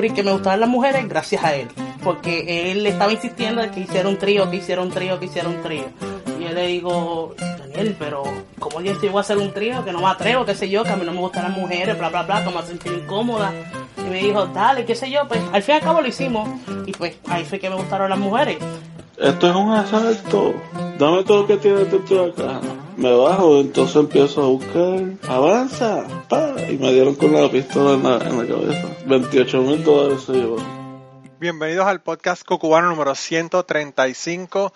descubrí que me gustaban las mujeres gracias a él, porque él estaba insistiendo que hiciera un trío, que hiciera un trío, que hiciera un trío. Y yo le digo, Daniel, pero ¿cómo yo voy a hacer un trío? Que no me atrevo, qué sé yo, que a mí no me gustan las mujeres, bla, bla, bla, que me a sentir incómoda. Y me dijo, dale, qué sé yo, pues al fin y al cabo lo hicimos. Y pues ahí fue que me gustaron las mujeres. Esto es un asalto. Dame todo lo que tienes dentro de acá. Me bajo, entonces empiezo a buscar. Avanza, pa. Y me dieron con la pistola en la, cabeza. 28 mil dólares se llevó. Bienvenidos al podcast Cocubano número 135.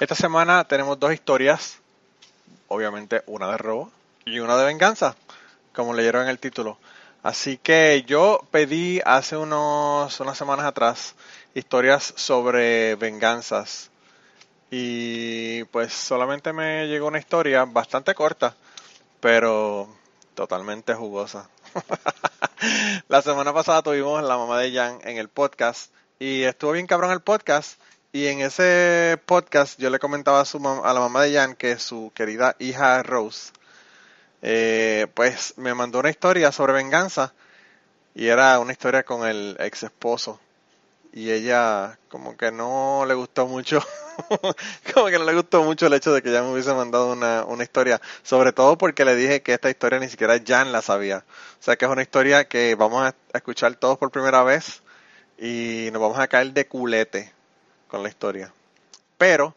Esta semana tenemos dos historias. Obviamente una de robo y una de venganza, como leyeron en el título. Así que yo pedí hace unos, unas semanas atrás historias sobre venganzas. Y pues solamente me llegó una historia bastante corta, pero totalmente jugosa. la semana pasada tuvimos la mamá de Jan en el podcast y estuvo bien cabrón el podcast. Y en ese podcast yo le comentaba a, su a la mamá de Jan que su querida hija Rose, eh, pues me mandó una historia sobre venganza y era una historia con el ex esposo y ella como que no le gustó mucho, como que no le gustó mucho el hecho de que ya me hubiese mandado una, una historia, sobre todo porque le dije que esta historia ni siquiera Jan la sabía. O sea que es una historia que vamos a escuchar todos por primera vez y nos vamos a caer de culete con la historia. Pero,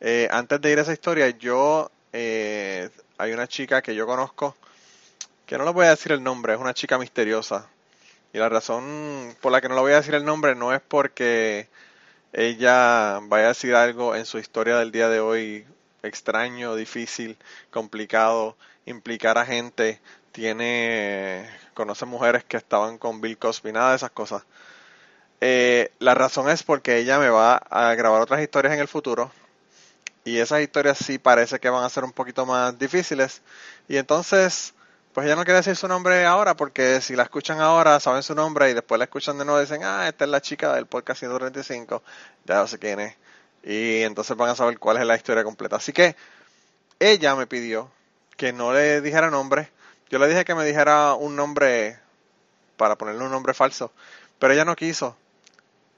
eh, antes de ir a esa historia, yo, eh, hay una chica que yo conozco, que no le voy a decir el nombre, es una chica misteriosa. Y la razón por la que no le voy a decir el nombre no es porque ella vaya a decir algo en su historia del día de hoy extraño, difícil, complicado, implicar a gente, tiene, conoce mujeres que estaban con Bill Cosby, nada de esas cosas. Eh, la razón es porque ella me va a grabar otras historias en el futuro y esas historias sí parece que van a ser un poquito más difíciles y entonces pues ella no quiere decir su nombre ahora porque si la escuchan ahora saben su nombre y después la escuchan de nuevo dicen, ah, esta es la chica del podcast 135, ya no sé quién es. Y entonces van a saber cuál es la historia completa. Así que ella me pidió que no le dijera nombre. Yo le dije que me dijera un nombre para ponerle un nombre falso, pero ella no quiso.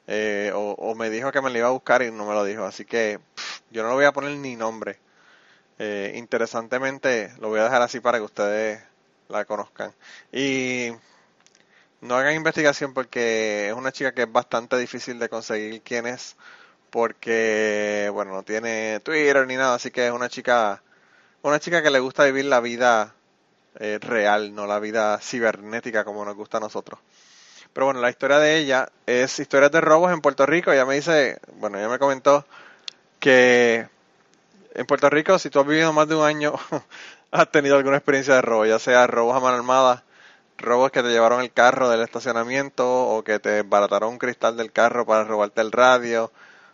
Eh, o, me dijo que me lo iba a buscar y no me lo dijo. Así que yo no le voy a poner ni nombre. Eh, interesantemente, lo voy a dejar así para que ustedes la conozcan. Y no hagan investigación porque es una chica que es bastante difícil de conseguir quién es porque bueno no tiene Twitter ni nada así que es una chica una chica que le gusta vivir la vida eh, real no la vida cibernética como nos gusta a nosotros pero bueno la historia de ella es historias de robos en Puerto Rico ella me dice bueno ella me comentó que en Puerto Rico si tú has vivido más de un año has tenido alguna experiencia de robo, ya sea robos a mano armada, robos que te llevaron el carro del estacionamiento o que te barataron un cristal del carro para robarte el radio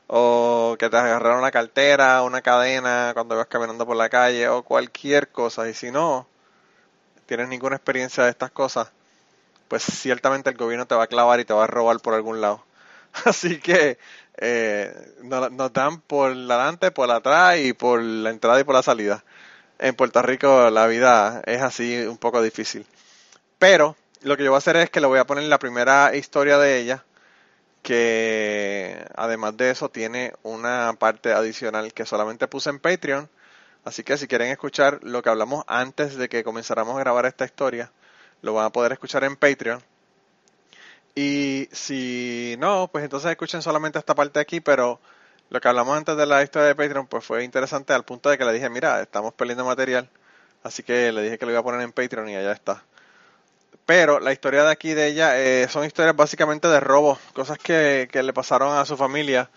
o que te agarraron una cartera, una cadena cuando ibas caminando por la calle o cualquier cosa. Y si no tienes ninguna experiencia de estas cosas, pues ciertamente el gobierno te va a clavar y te va a robar por algún lado. Así que eh, nos, nos dan por adelante, por atrás y por la entrada y por la salida en Puerto Rico la vida es así un poco difícil. Pero lo que yo voy a hacer es que le voy a poner la primera historia de ella, que además de eso tiene una parte adicional que solamente puse en Patreon. Así que si quieren escuchar lo que hablamos antes de que comenzáramos a grabar esta historia, lo van a poder escuchar en Patreon. Y si no, pues entonces escuchen solamente esta parte aquí, pero lo que hablamos antes de la historia de Patreon pues fue interesante al punto de que le dije, mira, estamos perdiendo material, así que le dije que lo iba a poner en Patreon y allá está. Pero la historia de aquí de ella eh, son historias básicamente de robos, cosas que, le pasaron a su familia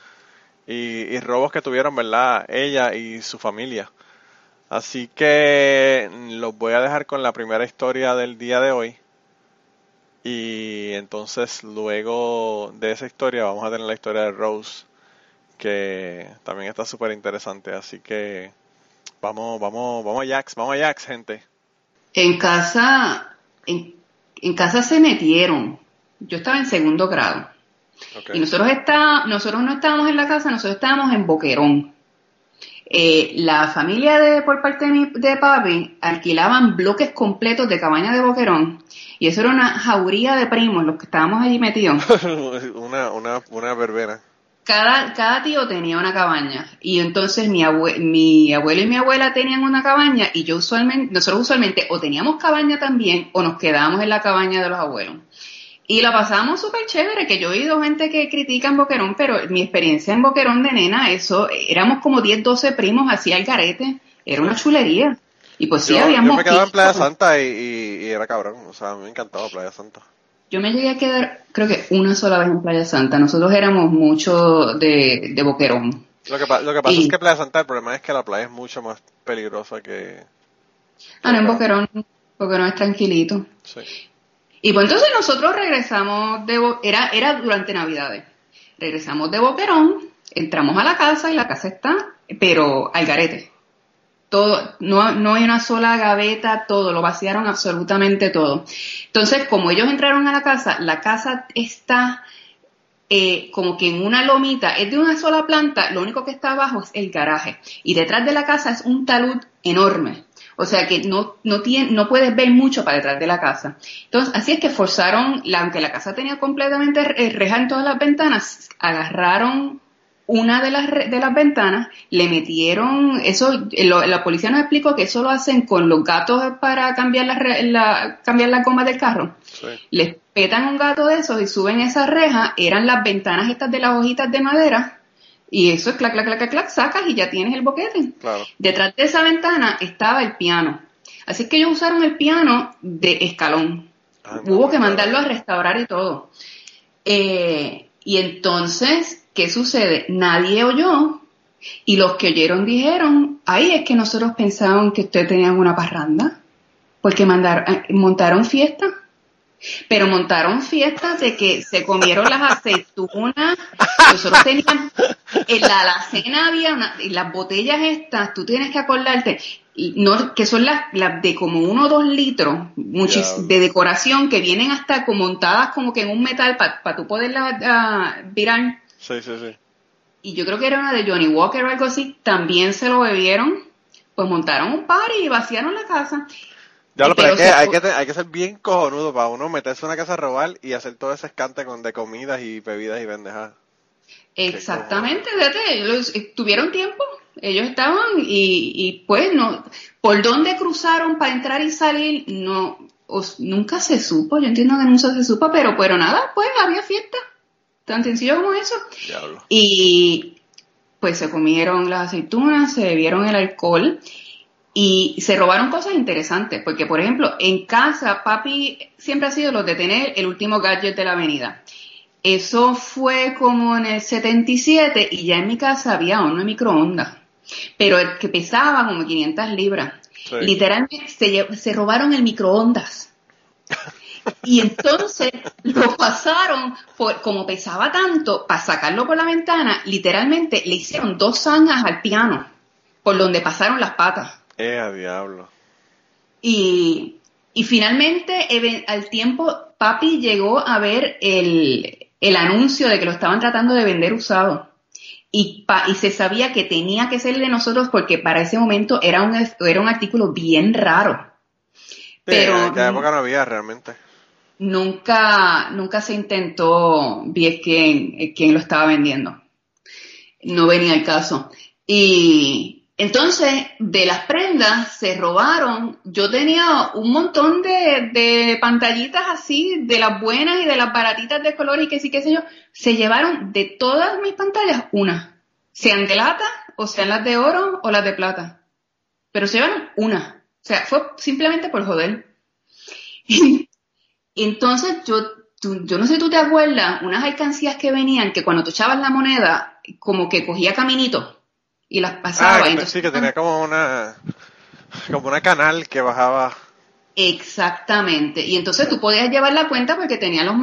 y, robos que tuvieron, ¿verdad? Ella y su familia. Así que los voy a dejar con la primera historia del día de hoy. Y entonces luego de esa historia vamos a tener la historia de Rose que también está súper interesante. Así que vamos, vamos, vamos a Jax, vamos a Jax, gente. En casa, en, casa se metieron. Yo estaba en segundo grado. Y nosotros está, nosotros no estábamos en la casa, nosotros estábamos en Boquerón. Eh, la familia de por parte de, mi, de papi alquilaban bloques completos de cabaña de boquerón y eso era una jauría de primos los que estábamos allí metidos. una, una, una verbena. Cada, cada tío tenía una cabaña y entonces mi, abue, mi abuelo y mi abuela tenían una cabaña y yo usualmente, nosotros usualmente o teníamos cabaña también o nos quedábamos en la cabaña de los abuelos. Y la pasamos súper chévere, que yo he oído gente que critica en Boquerón, pero mi experiencia en Boquerón de nena, eso, éramos como 10, 12 primos así al garete, era una chulería. Y pues sí, habíamos... yo me quedaba en Playa Santa y, y, y era cabrón. O sea, me encantaba Playa Santa. Yo me llegué a quedar, creo que una sola vez en Playa Santa. Nosotros éramos mucho de, de Boquerón. Lo que, lo que pasa Y- es que Playa Santa, el problema es que la playa es mucho más peligrosa que... Ah, no, en Boquerón, Boquerón es tranquilito. Sí. Y pues entonces nosotros regresamos de, era, era durante Navidades. Regresamos de Boquerón, entramos a la casa y la casa está, pero al garete. Todo, no, no hay una sola gaveta, todo, lo vaciaron absolutamente todo. Entonces, como ellos entraron a la casa, la casa está eh, como que en una lomita, es de una sola planta, lo único que está abajo es el garaje. Y detrás de la casa es un talud enorme. O sea que no, no, tiene, no puedes ver mucho para detrás de la casa. Entonces, así es que forzaron, la, aunque la casa tenía completamente eh, reja en todas las ventanas, agarraron una de las, de las ventanas, le metieron, eso, eh, lo- la policía nos explicó que eso lo hacen con los gatos para cambiar la, la, cambiar la goma del carro Sí. les petan un gato de esos y suben esa reja, eran las ventanas estas de las hojitas de madera, y eso es clac, clac, clac, clac, sacas y ya tienes el boquete. Claro. Detrás de esa ventana estaba el piano. Así que ellos usaron el piano de escalón. Ah, Hubo que mandarlo a restaurar y todo. Eh, y entonces, ¿qué sucede? Nadie oyó y los que oyeron dijeron, ay, es que nosotros pensábamos que ustedes tenían una parranda, porque mandaron, eh, montaron fiesta. Pero montaron fiestas de que se comieron las aceitunas. Nosotros teníamos, en la alacena había una, y las botellas estas, tú tienes que acordarte, y no, que son las, las de como uno o dos litros, muchis, de decoración, que vienen hasta como montadas como que en un metal para tú poderlas ah, virar. Sí, sí, sí. Y yo creo que era una de Johnny Walker o algo así, también se lo bebieron, pues montaron un party y vaciaron la casa. Ya lo, Pero hay que, hay, que, hay que ser bien cojonudo para uno meterse a una casa a robar y hacer todo ese escante con, de comidas y bebidas y pendejadas. Exactamente, fíjate, ellos, eh, tuvieron tiempo, ellos estaban y, y pues no, por dónde cruzaron para entrar y salir, no, os- nunca se supo, yo entiendo que nunca se supo, pero, pero nada, pues había fiesta, tan sencillo como eso. Diablo. Y pues se comieron las aceitunas, se bebieron el alcohol y se robaron cosas interesantes, porque por ejemplo, en casa papi siempre ha sido los de tener el último gadget de la avenida. Eso fue como en el 77 y ya en mi casa había uno de microondas, pero el que pesaba como 500 libras. Sí. Literalmente se, se robaron el microondas. Y entonces lo pasaron, por, como pesaba tanto, para sacarlo por la ventana, literalmente le hicieron dos zanjas al piano, por donde pasaron las patas. Eh, a diablo. Y, y finalmente, al tiempo, papi llegó a ver el, el anuncio de que lo estaban tratando de vender usado. Y, pa- y se sabía que tenía que ser de nosotros porque para ese momento era un, era un artículo bien raro. Pero- Pero. En aquella época no había realmente. nunca, nunca se intentó ver quién, quién lo estaba vendiendo. No venía el caso. Y entonces, de las prendas se robaron. Yo tenía un montón de, pantallitas así, de las buenas y de las baratitas de color y que sí, qué sé yo. Se llevaron de todas mis pantallas una. Sean de lata, o sean las de oro o las de plata. Pero se llevaron una. O sea, fue simplemente por joder. Entonces yo, yo no sé tú te acuerdas, unas alcancías que venían que cuando tú echabas la moneda, como que cogía caminito y las pasaba. Ah, entonces, sí, que tenía como una. Como una canal que bajaba. Exactamente. Y entonces tú podías llevar la cuenta porque tenía los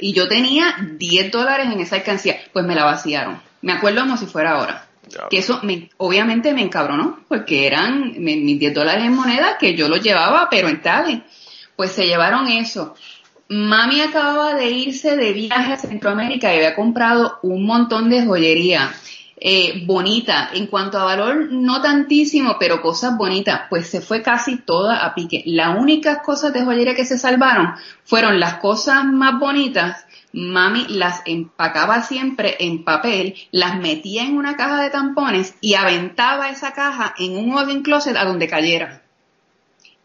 y yo tenía 10 dólares en esa alcancía. Pues me la vaciaron. Me acuerdo como si fuera ahora. Que eso me, obviamente me encabronó porque eran mi- mis 10 dólares en moneda que yo los llevaba, pero en tales. Pues se llevaron eso. Mami acababa de irse de viaje a Centroamérica y había comprado un montón de joyería. Eh, bonita. En cuanto a valor, no tantísimo, pero cosas bonitas, pues se fue casi toda a pique. Las únicas cosas de joyería que se salvaron fueron las cosas más bonitas. Mami las empacaba siempre en papel, las metía en una caja de tampones y aventaba esa caja en un walk closet a donde cayera.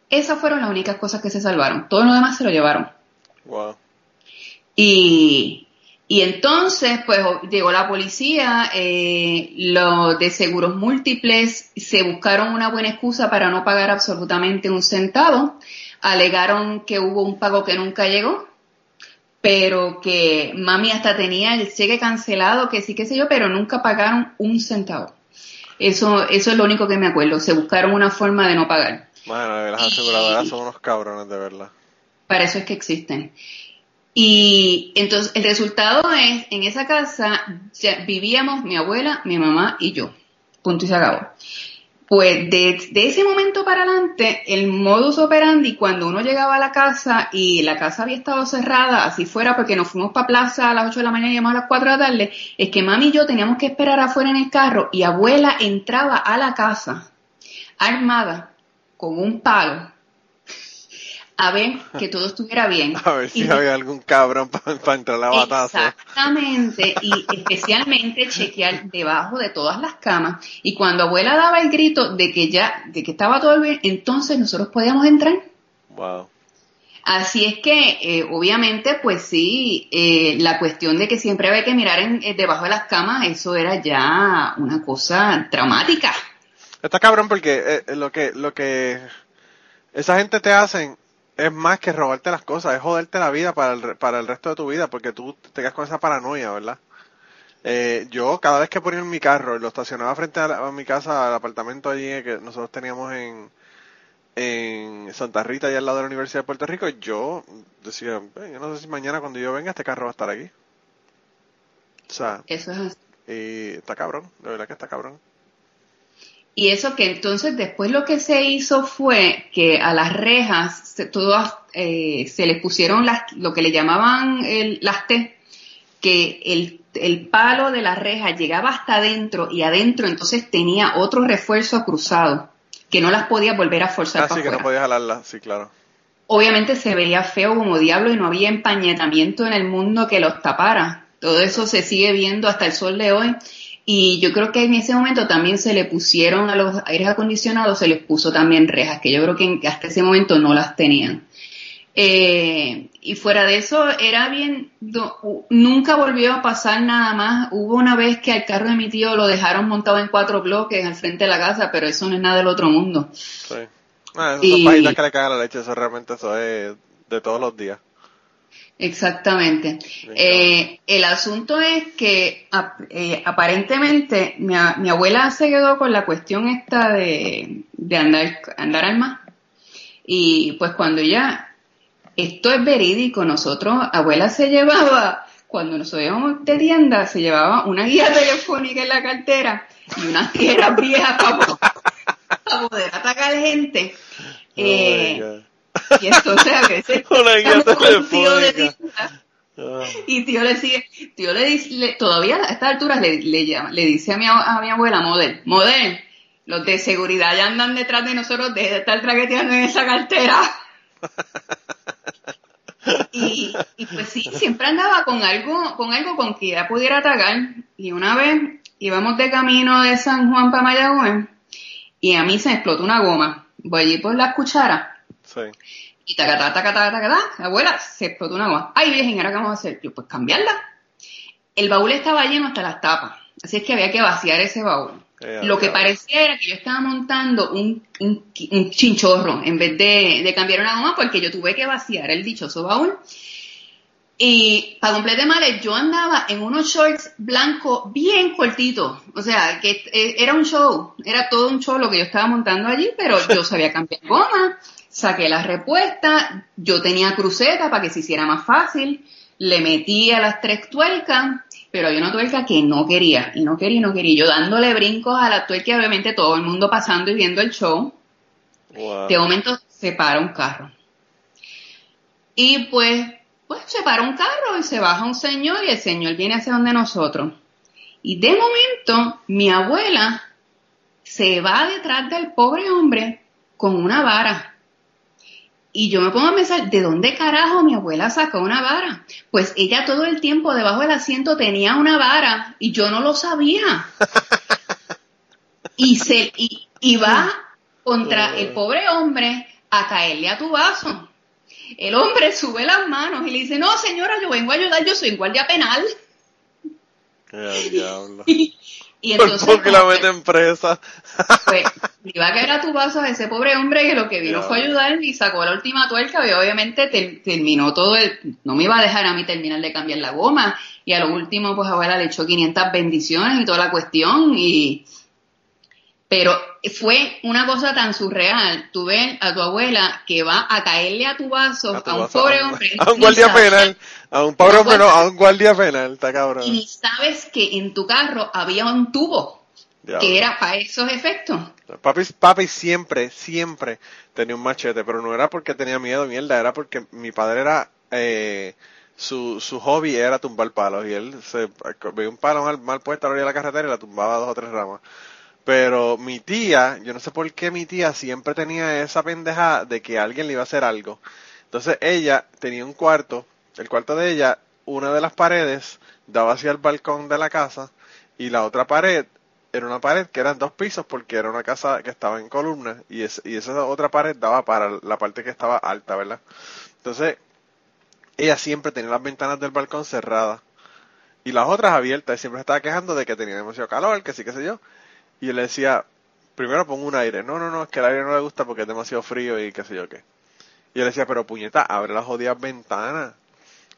Esas fueron las únicas cosas que se salvaron. Todo lo demás se lo llevaron. Wow. Y, y entonces, pues llegó la policía, eh, los de seguros múltiples se buscaron una buena excusa para no pagar absolutamente un centavo. Alegaron que hubo un pago que nunca llegó, pero que mami hasta tenía el cheque cancelado, que sí, qué sé yo, pero nunca pagaron un centavo. Eso, eso es lo único que me acuerdo. Se buscaron una forma de no pagar. Bueno, las aseguradoras son unos cabrones de verdad. Para eso es que existen. Y entonces el resultado es, en esa casa vivíamos mi abuela, mi mamá y yo. Punto y se acabó. Pues de, ese momento para adelante, el modus operandi, cuando uno llegaba a la casa y la casa había estado cerrada, así fuera porque nos fuimos para plaza a las 8 de la mañana y llamamos a las 4 de la tarde, es que mami y yo teníamos que esperar afuera en el carro y abuela entraba a la casa armada con un palo a ver que todo estuviera bien. A ver si había algún cabrón para entrar a la batazo. Exactamente, y especialmente chequear debajo de todas las camas. Y cuando abuela daba el grito de que ya, de que estaba todo bien, entonces nosotros podíamos entrar. Wow. Así es que, eh, obviamente, pues sí, eh, la cuestión de que siempre había que mirar en, eh, debajo de las camas, eso era ya una cosa traumática. Está cabrón porque lo que, lo que esa gente te hacen es más que robarte las cosas, es joderte la vida para el, para el resto de tu vida, porque tú te quedas con esa paranoia, ¿verdad? Eh, yo cada vez que ponía en mi carro y lo estacionaba frente a, mi casa, al apartamento allí que nosotros teníamos en, en Santa Rita, y al lado de la Universidad de Puerto Rico, yo decía, yo no sé si mañana cuando yo venga este carro va a estar aquí. O sea, Eso es y está cabrón, de verdad que está cabrón. Y eso que entonces después lo que se hizo fue que a las rejas se, todas, eh, se les pusieron las, lo que le llamaban el, las T, que el, el palo de la reja llegaba hasta adentro y adentro entonces tenía otro refuerzo cruzado que no las podía volver a forzar. Ah, sí, que no podía jalarlas, sí, claro. Obviamente se veía feo como diablo y no había empañetamiento en el mundo que los tapara. Todo eso se sigue viendo hasta el sol de hoy y yo creo que en ese momento también se le pusieron a los aires acondicionados, se les puso también rejas, que yo creo que hasta ese momento no las tenían. Eh, y fuera de eso, era bien, nunca volvió a pasar nada más. Hubo una vez que al carro de mi tío lo dejaron montado en cuatro bloques al frente de la casa, pero eso no es nada del otro mundo. Sí. Ah, son páginas que le cagan la leche, eso realmente eso es de todos los días. Exactamente. Eh, el asunto es que eh, aparentemente mi, mi, abuela se quedó con la cuestión esta de, de andar, andar al mar. Y pues cuando ya, esto es verídico, nosotros, abuela se llevaba, cuando nos íbamos de tienda, se llevaba una guía telefónica en la cartera y unas tierras viejas para, poder atacar gente. Oh y entonces a veces un tío de tienda, ah. y tío le sigue, tío le dice, todavía a estas alturas le, le, llama, le dice a mi, a mi abuela, Model, Model, los de seguridad ya andan detrás de nosotros, de estar traqueteando en esa cartera. y, y, pues sí, siempre andaba con algo, con algo con que ya pudiera atacar. Y una vez íbamos de camino de San Juan para Mayagüez y a mí se me explotó una goma. Voy allí por la cuchara Sí. Y tacatá, tacatá, tacatá, abuela, se explotó una agua. Ay, virgen, ¿ahora qué vamos a hacer? Yo, pues cambiarla. El baúl estaba lleno hasta las tapas. Así es que había que vaciar ese baúl. Eh, Lo que parecía era que yo estaba montando un, un, un chinchorro en vez de, de, cambiar una goma porque yo tuve que vaciar el dichoso baúl. Y para completar males, yo andaba en unos shorts blancos bien cortitos. O sea, que eh, era un show, era todo un show lo que yo estaba montando allí, pero yo sabía cambiar goma, saqué la respuesta, yo tenía cruceta para que se hiciera más fácil, le metí a las tres tuercas, pero había una tuerca que no quería, y no quería, y no quería. Yo dándole brincos a la tuerca, obviamente todo el mundo pasando y viendo el show. De momento se para un carro. Y pues, pues se para un carro y se baja un señor y el señor viene hacia donde nosotros. Y de momento, mi abuela se va detrás del pobre hombre con una vara. Y yo me pongo a pensar, ¿de dónde carajo mi abuela sacó una vara? Pues ella todo el tiempo debajo del asiento tenía una vara y yo no lo sabía. y se y, va contra el pobre hombre a caerle a tu vaso. El hombre sube las manos y le dice, no señora, yo vengo a ayudar, yo soy guardia penal. y, entonces... ¿Por qué la meten presa? pues iba a caer a tu vaso a ese pobre hombre que lo que vino fue ayudar y sacó la última tuerca y obviamente terminó todo el... No me iba a dejar a mí terminar de cambiar la goma y a lo último pues abuela le echó 500 bendiciones y toda la cuestión y pero fue una cosa tan surreal. Tú ves a tu abuela que va a caerle a tu vaso a, un pobre hombre. A un guardia penal. A un pobre hombre, no, a un guardia penal. Está cabrón. Y sabes que en tu carro había un tubo que era para esos efectos. Papi, papi siempre, siempre tenía un machete, pero no era porque tenía miedo, mierda, era porque mi padre era, eh, su, su hobby era tumbar palos y él se veía un palo mal, mal puesto a la orilla de la carretera y la tumbaba dos o tres ramas. Pero mi tía, yo no sé por qué mi tía siempre tenía esa pendeja de que alguien le iba a hacer algo. Entonces ella tenía un cuarto, el cuarto de ella, una de las paredes daba hacia el balcón de la casa y la otra pared era una pared que eran dos pisos porque era una casa que estaba en columnas y, y esa otra pared daba para la parte que estaba alta, ¿verdad? Entonces ella siempre tenía las ventanas del balcón cerradas y las otras abiertas y siempre estaba quejando de que tenía demasiado calor, que sí, qué sé yo. Y él le decía, primero pongo un aire. No, no, no, es que el aire no le gusta porque es demasiado frío y qué sé yo qué. Y él decía, pero puñeta, abre las jodidas ventanas.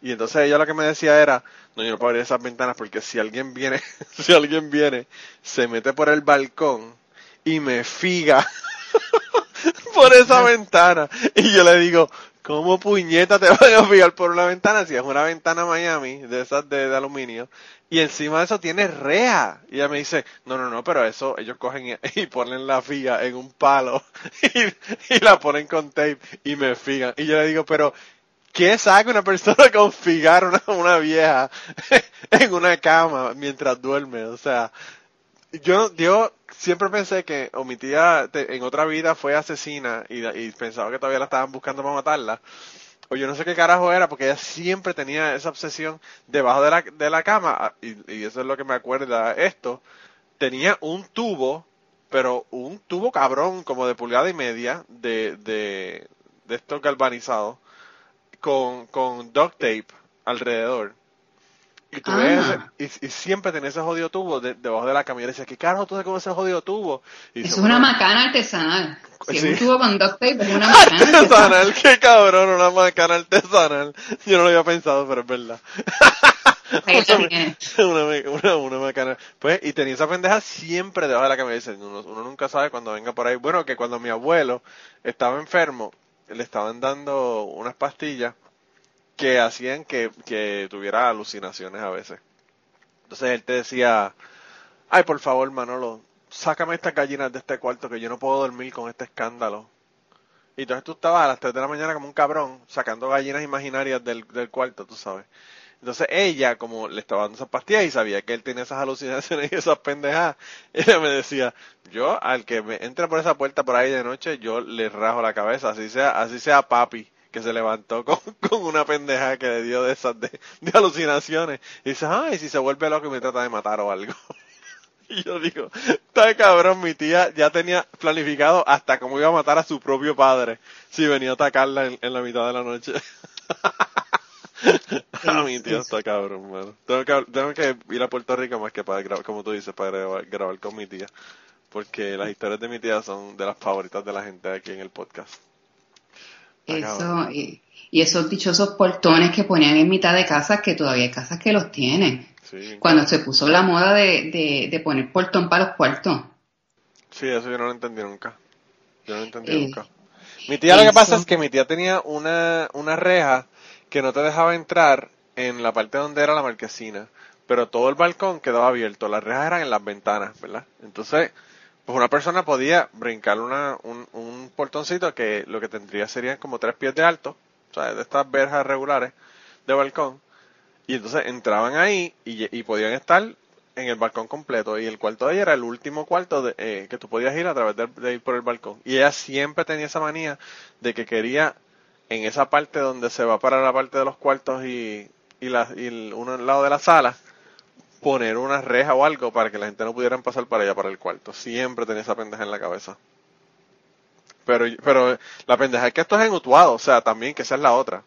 Y entonces ella lo que me decía era, no, yo no puedo abrir esas ventanas porque si alguien viene, si alguien viene, se mete por el balcón y me figa por esa ventana. Y yo le digo, ¿cómo puñeta te van a fijar por una ventana si es una ventana Miami de esas de aluminio? y encima de eso tiene rea. Y ella me dice, no, no, no, pero eso ellos cogen y, ponen la figa en un palo y, la ponen con tape y me figan. Y yo le digo, pero ¿qué saca una persona con figar una, una vieja en una cama mientras duerme? O sea, yo, yo siempre pensé que o mi tía en otra vida fue asesina y, pensaba que todavía la estaban buscando para matarla o yo no sé qué carajo era, porque ella siempre tenía esa obsesión debajo de la, de la cama, ah, y, eso es lo que me acuerda esto, tenía un tubo, pero un tubo cabrón, como de pulgada y media, de, de, de estos con, con duct tape alrededor. Y, tú ah. y, siempre tenía ese jodido tubo debajo de la cama. Y decía, ¿qué carajo tú sabes cómo ese jodido tubo? Y es una macana artesanal. Si es un tubo con duct tape, es una macana artesanal. qué cabrón, una macana artesanal. Yo no lo había pensado, pero es verdad. una, una, una, macana. Pues, y tenía esa pendeja siempre debajo de la dice, uno, uno nunca sabe cuando venga por ahí. Bueno, que cuando mi abuelo estaba enfermo, le estaban dando unas pastillas que hacían que, que tuviera alucinaciones a veces. Entonces él te decía, ay, por favor, Manolo, sácame estas gallinas de este cuarto que yo no puedo dormir con este escándalo. Y entonces tú estabas a las 3 de la mañana como un cabrón sacando gallinas imaginarias del, del cuarto, tú sabes. Entonces ella, como le estaba dando esas pastillas y sabía que él tenía esas alucinaciones y esas pendejadas, ella me decía, yo al que me entre por esa puerta por ahí de noche, yo le rajo la cabeza, así sea, así sea papi que se levantó con, con una pendeja que le dio de esas de, alucinaciones. Y dice, ay, si se vuelve loco y me trata de matar o algo. y yo digo, está cabrón, mi tía ya tenía planificado hasta cómo iba a matar a su propio padre si venía a atacarla en, la mitad de la noche. ah, mi tía está cabrón, mano. Tengo que, tengo que ir a Puerto Rico más que para grabar, como tú dices, para grabar, grabar con mi tía. Porque las historias de mi tía son de las favoritas de la gente aquí en el podcast. Eso, y, esos dichosos portones que ponían en mitad de casas, que todavía hay casas que los tienen. Cuando se puso la moda de, de, poner portón para los cuartos. Sí, eso yo no lo entendí nunca. Yo no lo entendí eh, nunca. Mi tía lo que pasa es que mi tía tenía una, una reja que no te dejaba entrar en la parte donde era la marquesina, pero todo el balcón quedaba abierto, las rejas eran en las ventanas, ¿verdad? Entonces, pues una persona podía brincar una, un, un portoncito que lo que tendría serían como tres pies de alto, o sea, de estas verjas regulares de balcón, y entonces entraban ahí y, podían estar en el balcón completo y el cuarto de ella era el último cuarto de, eh, que tú podías ir a través de, de ir por el balcón. Y ella siempre tenía esa manía de que quería en esa parte donde se va para la parte de los cuartos y, y, la, y el- uno al lado de la sala, poner una reja o algo para que la gente no pudieran pasar para allá para el cuarto. Siempre tenía esa pendeja en la cabeza. Pero, pero la pendeja es que esto es en Utuado, o sea, también que esa es la otra.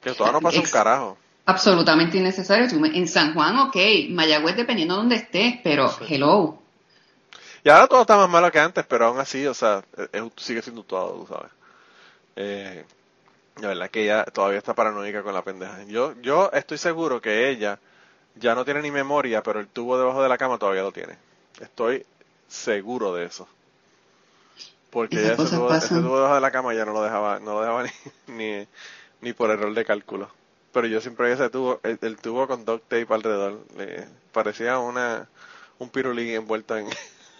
Que Utuado no pasa un carajo. Absolutamente innecesario. En San Juan, ok, Mayagüez dependiendo de donde estés, pero hello. Y ahora todo está más malo que antes, pero aún así, o sea, sigue siendo Utuado, tú sabes. Eh, la verdad que ella todavía está paranoica con la pendeja. Yo, yo estoy seguro que ella ya no tiene ni memoria, pero el tubo debajo de la cama todavía lo tiene. Estoy seguro de eso. Porque ella ese tubo, ese pasan. tubo debajo de la cama ya no lo dejaba, no lo dejaba ni, ni, ni por error de cálculo. Pero yo siempre vi ese tubo, el, el tubo con duct tape alrededor. le- parecía una, un pirulí envuelto en,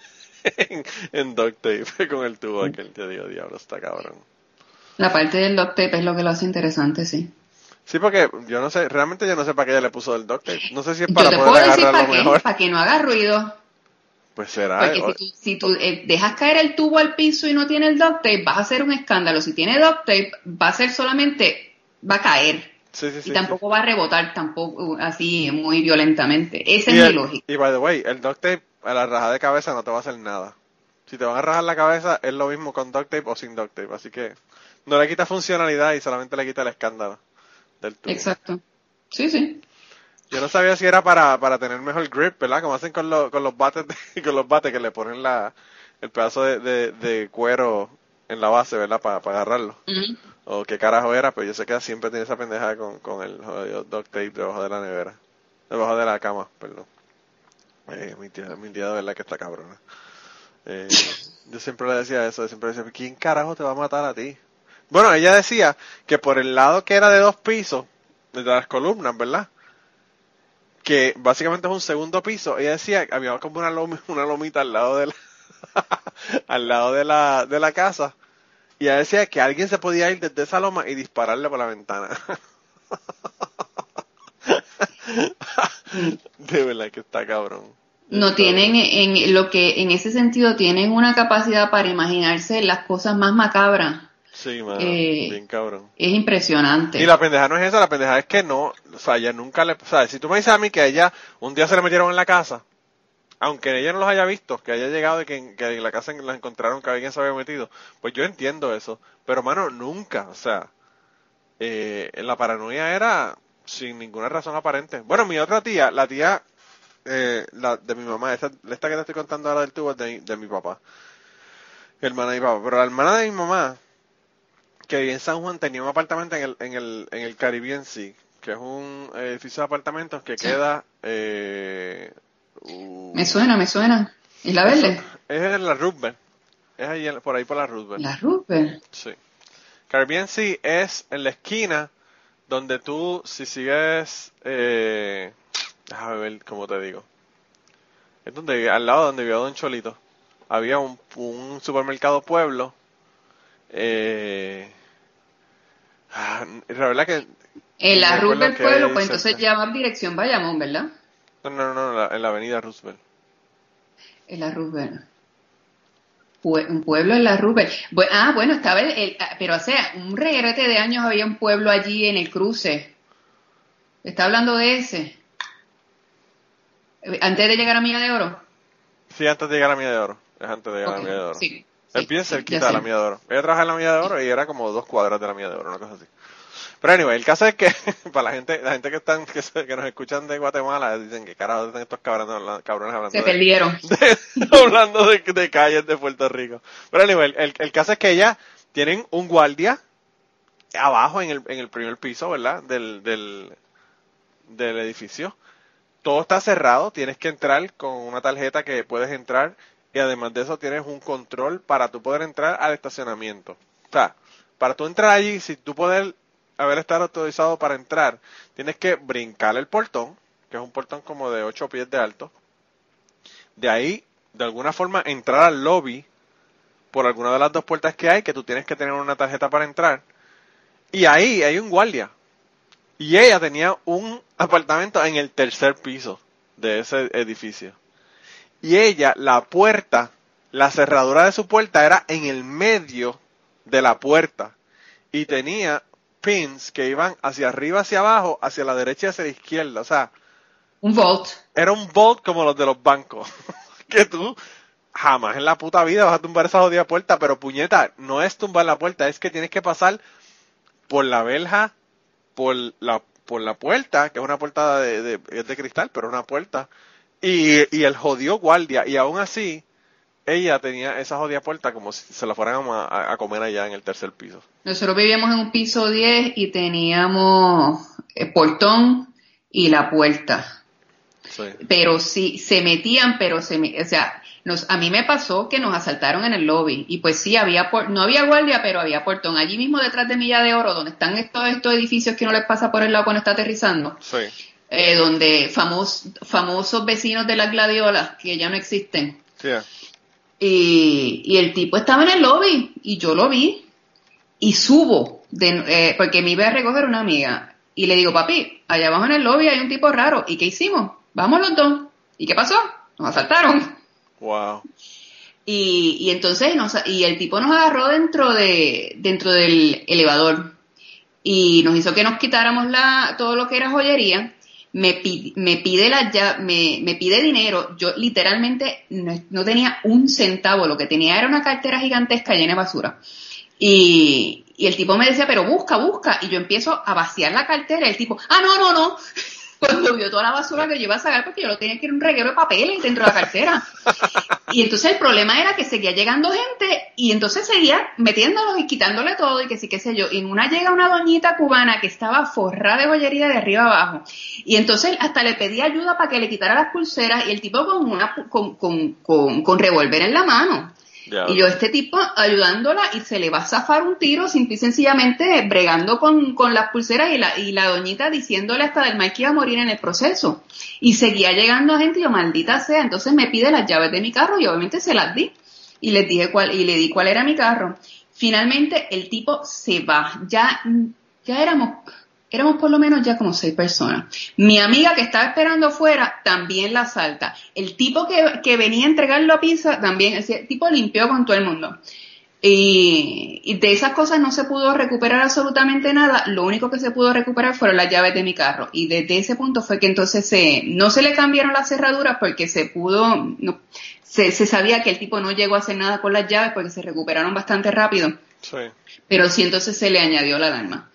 en, en duct tape con el tubo aquel. Yo digo, diablo, está cabrón. La parte del duct tape es lo que lo hace interesante, sí. Sí, porque yo no sé, realmente yo no sé para qué ella le puso el duct tape. No sé si es Yo para te puedo poder decir para qué, mejor. para que no haga ruido. Pues será. Porque o- si tú, si tú eh, dejas caer el tubo al piso y no tiene el duct tape, vas a hacer un escándalo. Si tiene duct tape, va a ser solamente, va a caer. sí, sí, sí, y tampoco va a rebotar tampoco así muy violentamente. Esa es Y, mi el- lógica. y by the way, el duct tape a la rajada de cabeza no te va a hacer nada. Si te van a rajar la cabeza, es lo mismo con duct tape o sin duct tape. Así que no le quita funcionalidad y solamente le quita el escándalo del tubo. Exacto. Sí, sí. Yo no sabía si era para, para tener mejor grip, ¿verdad? Como hacen con, los con los bates de- con los bates que le ponen la, el pedazo de, de, de cuero en la base, ¿verdad? Para, para agarrarlo. O qué carajo era, pero yo sé que siempre tiene esa pendeja con, con el jodido duct tape debajo de la nevera. Debajo de la cama, perdón. Eh, mi tía, mi tía de verdad que está cabrona. Eh, yo siempre le decía eso, siempre le decía, ¿quién carajo te va a matar a ti? Bueno, ella decía que por el lado que era de dos pisos, de las columnas, ¿verdad? Que básicamente es un segundo piso. Ella decía que había como una, una lomita al lado de la, al lado de la, de la casa. Y ella decía que alguien se podía ir desde esa loma y dispararle por la ventana. de verdad que está cabrón. No tienen, en lo que, en ese sentido, tienen una capacidad para imaginarse las cosas más macabras. Sí, mano, Eh, bien cabrón. Es impresionante. Y la pendeja no es esa, la pendeja es que no, o sea, ella nunca le, o sea, si tú me dices a mí que a ella un día se le metieron en la casa, aunque ella no los haya visto, que haya llegado y que, que en la casa la encontraron que alguien se había metido, pues yo entiendo eso, pero mano, nunca, o sea, eh, la paranoia era sin ninguna razón aparente. Bueno, mi otra tía, la tía eh, la de mi mamá, esta, esta que te estoy contando ahora del tubo es de, de mi papá, hermana de mi papá, pero la hermana de mi mamá, que vivía en San Juan, tenía un apartamento en el, en el, en el Caribbean Sea, que es un edificio de apartamentos que Sí. queda... Eh, uh, Me suena, me suena. ¿Y la verde? es en la Roosevelt. Es ahí por ahí por la Roosevelt. La Rupert. Sí. Caribbean Sea es en la esquina donde tú, si sigues, eh, déjame ver cómo te digo. Es donde, al lado donde vivía Don Cholito, había un, un supermercado pueblo. Eh, ah, la verdad que, En la que Pueblo, hay pues entonces llama dirección Bayamón, ¿verdad? no, no, no, en la, en la avenida Roosevelt. En la. Pue- un pueblo en la Rupert. Bu- ah, bueno, estaba el, el- ah, pero sea, un regrete de años había un pueblo allí en el cruce. Está hablando de ese. Eh, Antes de llegar a Milla de Oro. Sí, antes de llegar a Milla de Oro. Es antes de llegar a Milla de Oro. sí, Sí, cerquita de la. Milla de Oro. Ella trabajaba en la Milla de Oro y era como dos cuadras de la Milla de Oro, una cosa así. Pero anyway, el caso es que para la gente, la gente que están, que, se- que nos escuchan de Guatemala, dicen que carajo están estos cabrones, cabrones hablando Se de, perdieron. de- hablando de, de calles de Puerto Rico. Pero anyway, el, el caso es que ellas tienen un guardia abajo en el, en el primer piso, ¿verdad? Del, del, del edificio. Todo está cerrado, tienes que entrar con una tarjeta que puedes entrar y además de eso tienes un control para tú poder entrar al estacionamiento. O sea, para tú entrar allí, si tú poder haber estado autorizado para entrar, tienes que brincar el portón, que es un portón como de 8 pies de alto. De ahí, de alguna forma, entrar al lobby por alguna de las dos puertas que hay, que tú tienes que tener una tarjeta para entrar. Y ahí hay un guardia. Y ella tenía un apartamento en el tercer piso. de ese edificio. Y ella, la puerta, la cerradura de su puerta era en el medio de la puerta. Y tenía pins que iban hacia arriba, hacia abajo, hacia la derecha y hacia la izquierda. O sea, Un vault. era un vault como los de los bancos. que tú jamás en la puta vida vas a tumbar esa jodida puerta, pero puñeta, no es tumbar la puerta, es que tienes que pasar por la verja, por la, por la puerta, que es una puerta de, de, es de cristal, pero una puerta, y, y el jodió guardia, y aún así, ella tenía esa jodida puerta como si se la fueran a, a comer allá en el tercer piso. Nosotros vivíamos en un piso 10 y teníamos el portón y la puerta. Sí. Pero sí, se metían, pero se me- o sea, nos, a mí me pasó que nos asaltaron en el lobby y pues sí, había por- no había guardia, pero había portón. Allí mismo detrás de Milla de Oro, donde están estos, estos edificios que uno les pasa por el lado cuando está aterrizando, Sí. Eh, donde famos, famosos vecinos de las gladiolas, que ya no existen, Sí. y, y el tipo estaba en el lobby y yo lo vi y subo, de, eh, porque me iba a recoger una amiga y le digo, papi, allá abajo en el lobby hay un tipo raro. ¿Y qué hicimos? Vamos los dos. ¿Y qué pasó? Nos asaltaron. Wow. Y, y entonces nos, y el tipo nos agarró dentro de dentro del elevador y nos hizo que nos quitáramos la todo lo que era joyería me, pi- me pide la ya me, me pide dinero yo literalmente no, no tenía un centavo lo que tenía era una cartera gigantesca llena de basura. Y, y el tipo me decía pero busca busca y yo empiezo a vaciar la cartera y el tipo ah no no no cuando vio toda la basura que yo iba a sacar porque yo lo tenía que ir un reguero de papeles dentro de la cartera y entonces el problema era que seguía llegando gente y entonces seguía metiéndolos y quitándole todo y que sí, qué sé yo. Y en una llega una doñita cubana que estaba forrada de joyería de arriba abajo. Y entonces hasta le pedí ayuda para que le quitara las pulseras y el tipo con una con, con, con, con revólver en la mano. Y yo, este tipo ayudándola y se le va a zafar un tiro simple y sencillamente bregando con, con las pulseras y la, y la doñita diciéndole hasta del mal que iba a morir en el proceso. Y seguía llegando gente y yo, maldita sea, entonces me pide las llaves de mi carro y obviamente se las di. Y les dije cuál, y le di cuál era mi carro. Finalmente el tipo se va. Ya, ya éramos, éramos por lo menos ya como seis personas. Mi amiga que estaba esperando afuera también la salta. El tipo que, que venía a entregar la pizza también, ese tipo limpió con todo el mundo. Y, y de esas cosas no se pudo recuperar absolutamente nada. Lo único que se pudo recuperar fueron las llaves de mi carro. Y desde ese punto fue que entonces se, no se le cambiaron las cerraduras porque se pudo, no, se, se sabía que el tipo no llegó a hacer nada con las llaves porque se recuperaron bastante rápido Sí. pero sí entonces se le añadió la alarma.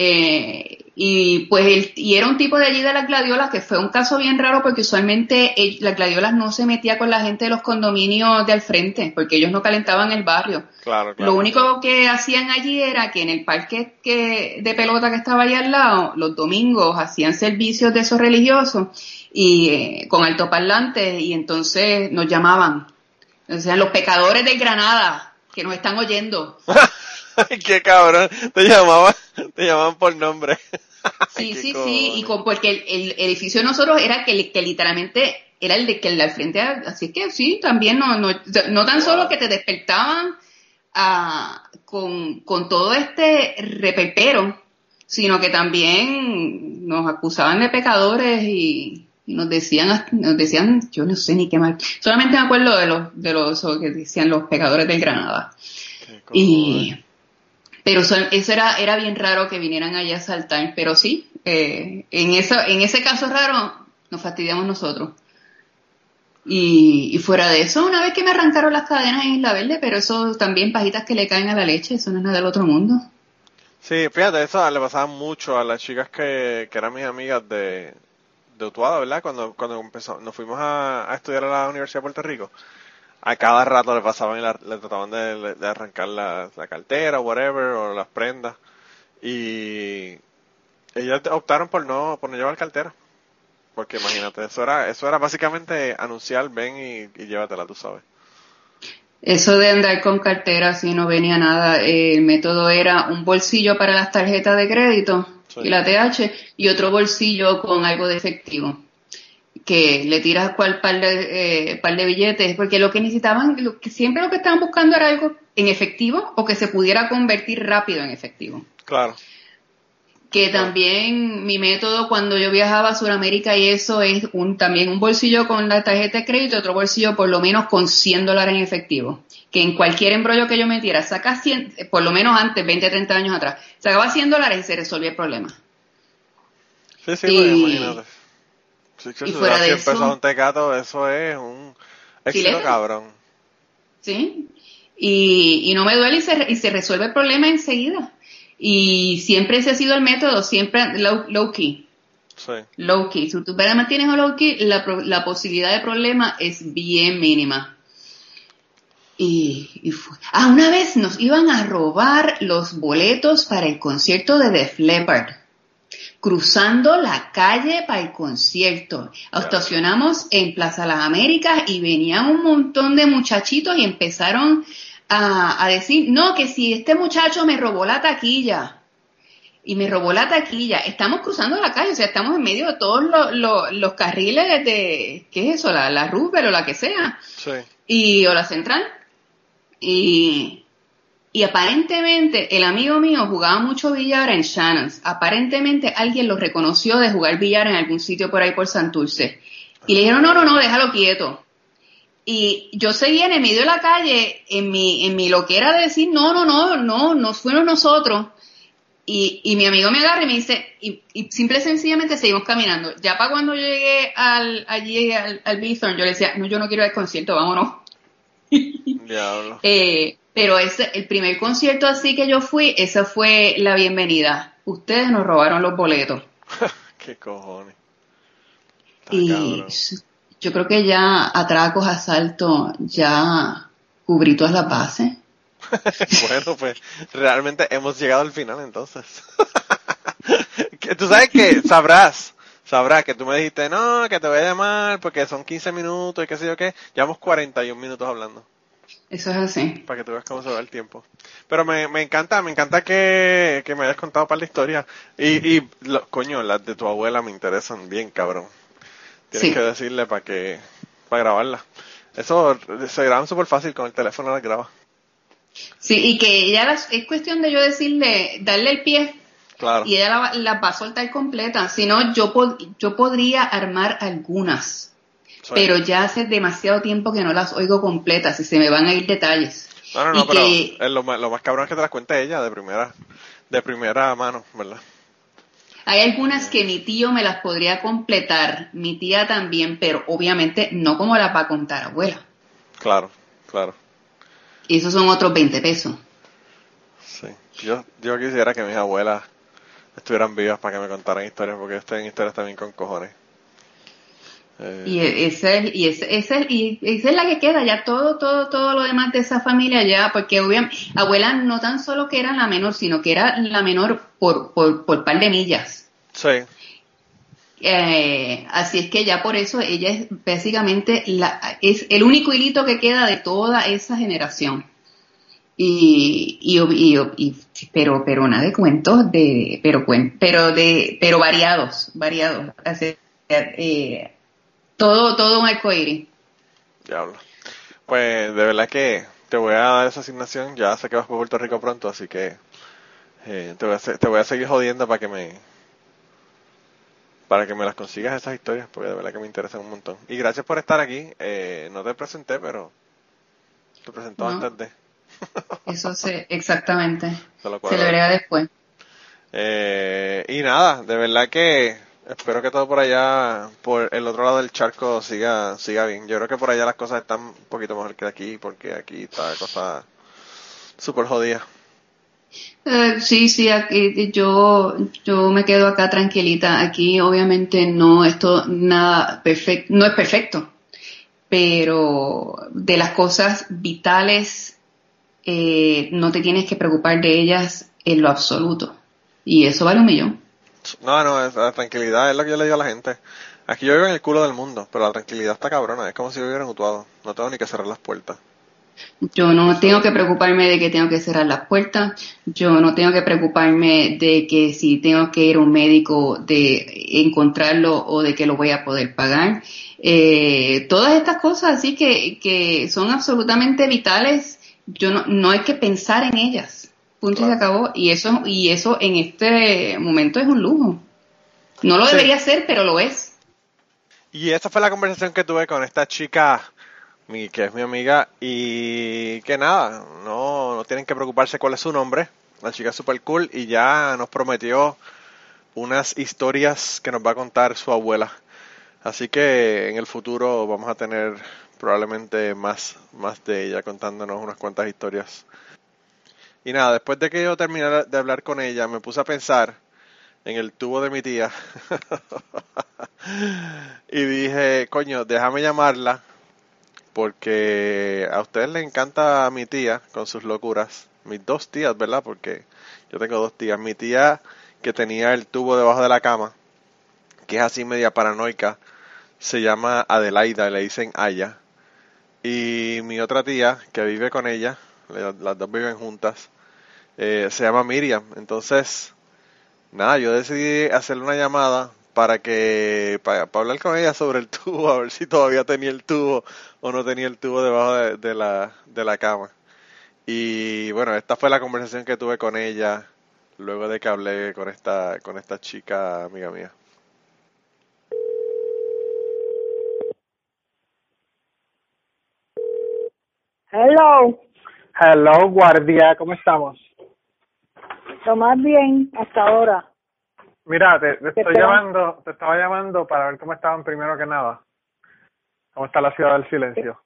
Eh, y pues él, y era un tipo de allí de las gladiolas que fue un caso bien raro porque usualmente el- las gladiolas no se metía con la gente de los condominios de al frente porque ellos no calentaban el barrio. Claro, claro. Lo único que hacían allí era que en el parque que, de pelota que estaba allí al lado, los domingos hacían servicios de esos religiosos y eh, con altoparlantes y entonces nos llamaban. O sea, los pecadores de Granada que nos están oyendo. Ay, qué cabrón. Te llamaban, te llamaban por nombre. Sí, sí, cojones. sí, y con, porque el, el edificio de nosotros era que, que literalmente era el de que el de al frente, así que sí, también no, no, no tan solo que te despertaban ah, con, con todo este reperpero, sino que también nos acusaban de pecadores y, y nos decían, nos decían, yo no sé ni qué más, solamente me acuerdo de los, de los que decían los pecadores del Granada. Y, pero eso, eso era, era bien raro que vinieran allá a saltar, pero sí, eh, en, eso, en ese caso raro nos fastidiamos nosotros. Y, y fuera de eso, una vez que me arrancaron las cadenas en Isla Verde, pero eso también pajitas que le caen a la leche, eso no es nada del otro mundo. Sí, fíjate, eso le pasaba mucho a las chicas que, que eran mis amigas de, de Utuado, ¿verdad? Cuando, cuando empezó, nos fuimos a, a estudiar a la Universidad de Puerto Rico. A cada rato le pasaban y la- le trataban de, de arrancar la, la cartera, whatever, o las prendas. Y ellas optaron por no, por no llevar cartera. Porque imagínate, eso era, eso era básicamente anunciar, ven y, y llévatela, tú sabes. Eso de andar con cartera, si no venía nada, eh, el método era un bolsillo para las tarjetas de crédito Sí. y la TH y otro bolsillo con algo de efectivo. Que le tiras cual par de, eh, par de billetes, porque lo que necesitaban, lo que siempre lo que estaban buscando era algo en efectivo o que se pudiera convertir rápido en efectivo. Claro. que también mi método cuando yo viajaba a Sudamérica y eso es un también un bolsillo con la tarjeta de crédito otro bolsillo por lo menos con 100 dólares en efectivo. Que en cualquier embrollo que yo metiera, saca 100, por lo menos antes, 20, 30 años atrás, sacaba 100 dólares y se resolvía el problema. Sí, sí, Y- Sí, que y fuera de 100 eso- un tecato, eso es un éxito cabrón. ¿sí? Y, y no me duele y se, y se resuelve el problema enseguida. Y siempre ese ha sido el método, siempre low, low key. Sí. Low key. Si tú mantienes a low key, la, la posibilidad de problema es bien mínima. Y, y fu- ah, una vez nos iban a robar los boletos para el concierto de Def Leppard. Cruzando la calle para el concierto. Estacionamos en Plaza Las Américas y venían un montón de muchachitos y empezaron a, a decir, no, que si este muchacho me robó la taquilla y me robó la taquilla. Estamos cruzando la calle, o sea, estamos en medio de todos los, los- los carriles de, ¿qué es eso? La, la o la que sea, Sí. y, o la Central. Y, y aparentemente el amigo mío jugaba mucho billar en Shannon's. Aparentemente alguien lo reconoció de jugar billar en algún sitio por ahí por Santurce. Y le dijeron, no, no, no, déjalo quieto. Y yo seguía en el medio de la calle en mi, en mi loquera de decir, no, no, no, no, no fuimos nosotros. Y, y mi amigo me agarra y me dice, y, y simple y sencillamente seguimos caminando. Ya para cuando llegué al, allí al, al Bithorn, yo le decía, no, yo no quiero ir al concierto, vámonos. Diablo. Eh, pero ese, el primer concierto así que yo fui, esa fue la bienvenida. Ustedes nos robaron los boletos. Qué cojones. Está Y cabrón. yo creo que ya atracos, asaltos, ya cubrí todas las bases. bueno, pues realmente hemos llegado al final entonces. tú sabes que sabrás, sabrás que tú me dijiste, no, que te voy a llamar porque son 15 minutos y qué sé yo qué. Llevamos 41 minutos hablando. Eso es así. Para que tú veas cómo se va el tiempo. Pero me, me encanta, me encanta que, que me hayas contado para la historia. Y, y lo- coño, las de tu abuela me interesan bien, cabrón. Tienes Sí. que decirle para que, para grabarla. Eso se graban súper fácil con el teléfono las graba. Sí, y que ya las- es cuestión de yo decirle, darle el pie Claro. y ella la, va- la va a soltar completa. Si no, yo, pod- yo podría armar algunas. Pero ya hace demasiado tiempo que no las oigo completas y se me van a ir detalles. No, no, no, y pero que- es lo, más, lo más cabrón es que te las cuente ella de primera, de primera mano, ¿verdad? Hay algunas que mi tío me las podría completar, mi tía también, pero obviamente no como las va a contar abuela. Claro, claro. Y esos son otros 20 pesos. Sí. Yo, yo quisiera que mis abuelas estuvieran vivas para que me contaran historias, porque yo estoy en historias también con cojones. Eh, Y esa es, y esa, esa es- y esa es la que queda, ya todo, todo, todo lo demás de esa familia ya, porque obviamente, abuela no tan solo que era la menor, sino que era la menor por, por, por par de millas. sí, Eh, así es que ya por eso ella es básicamente la, es el único hilito que queda de toda esa generación. Y, y, y- y- pero, pero nada de cuentos de, pero pero de, pero variados, variados. Así, eh, todo, todo un arcoíris. diablo. Pues de verdad que te voy a dar esa asignación, ya sé que vas por Puerto Rico pronto, así que eh, te, voy a, te voy a seguir jodiendo para que me para que me las consigas esas historias, porque de verdad que me interesan un montón. Y gracias por estar aquí, eh, no te presenté, pero te presentó No. antes de... Eso se, exactamente. Se lo Se verá después. Eh, y nada, de verdad que espero que todo por allá, por el otro lado del charco, siga, siga bien. Yo creo que por allá las cosas están un poquito mejor que aquí, porque aquí está la cosa súper jodida. Eh, sí, sí, aquí, yo, yo me quedo acá tranquilita. Aquí obviamente no esto nada perfecto, no es perfecto, pero de las cosas vitales eh, no te tienes que preocupar de ellas en lo absoluto. Y eso vale un millón. No, no, la tranquilidad es lo que yo le digo a la gente. Aquí yo vivo en el culo del mundo, pero la tranquilidad está cabrona, es como si yo viviera en. No tengo ni que cerrar las puertas. Yo no tengo que preocuparme de que tengo que cerrar las puertas. Yo no tengo que preocuparme de que si tengo que ir a un médico de encontrarlo o de que lo voy a poder pagar. Eh, todas estas cosas así que, que son absolutamente vitales. Yo no, no hay que pensar en ellas. Punto y se acabó. Y eso, y eso en este momento es un lujo. No lo Sí. debería ser, pero lo es. Y esa fue la conversación que tuve con esta chica, mi, que es mi amiga, y que nada, no, no tienen que preocuparse cuál es su nombre. La chica es super cool y ya nos prometió unas historias que nos va a contar su abuela. Así que en el futuro vamos a tener probablemente más, más de ella contándonos unas cuantas historias. Y nada, después de que yo terminé de hablar con ella, me puse a pensar en el tubo de mi tía. y dije, coño, déjame llamarla porque a ustedes les encanta a mi tía con sus locuras. Mis dos tías, ¿verdad? Porque yo tengo dos tías. Mi tía que tenía el tubo debajo de la cama, que es así media paranoica, se llama Adelaida, le dicen Aya. Y mi otra tía, que vive con ella, la- las dos viven juntas, eh, se llama Miriam. Entonces, nada, yo decidí hacerle una llamada para que, para, para hablar con ella sobre el tubo, a ver si todavía tenía el tubo o no tenía el tubo debajo de, de la, de la cama. Y bueno, esta fue la conversación que tuve con ella luego de que hablé con esta, con esta chica amiga mía. Hello, Hello, guardia, ¿cómo estamos? Lo más bien hasta ahora. Mira, te, te estoy llamando, te estaba llamando para ver cómo estaban primero que nada. ¿Cómo está la ciudad del silencio?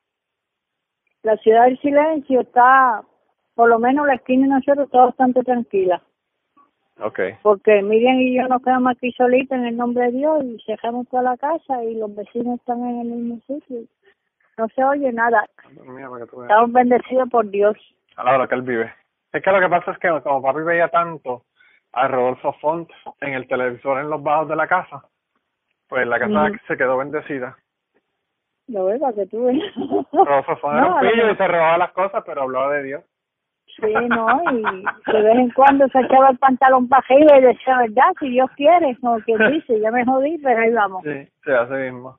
La ciudad del silencio está, por lo menos la esquina de nosotros está bastante tranquila, Ok. porque Miriam y yo nos quedamos aquí solitos en el nombre de Dios y cerramos toda la casa y los vecinos están en el mismo sitio. No se oye nada, Mira, estamos bendecidos por Dios. A la hora que él vive. Es que lo que pasa es que como papi veía tanto a Rodolfo Font en el televisor en los bajos de la casa, pues la casa se quedó bendecida. Lo veo para que tú. Rodolfo Font era un pillo y se robaba las cosas, pero hablaba de Dios. Sí, no, y de vez en cuando se echaba el pantalón para arriba y decía, ¿verdad? Si Dios quiere, como quien dice, ya me jodí, pero ahí vamos. Sí, sí, así mismo.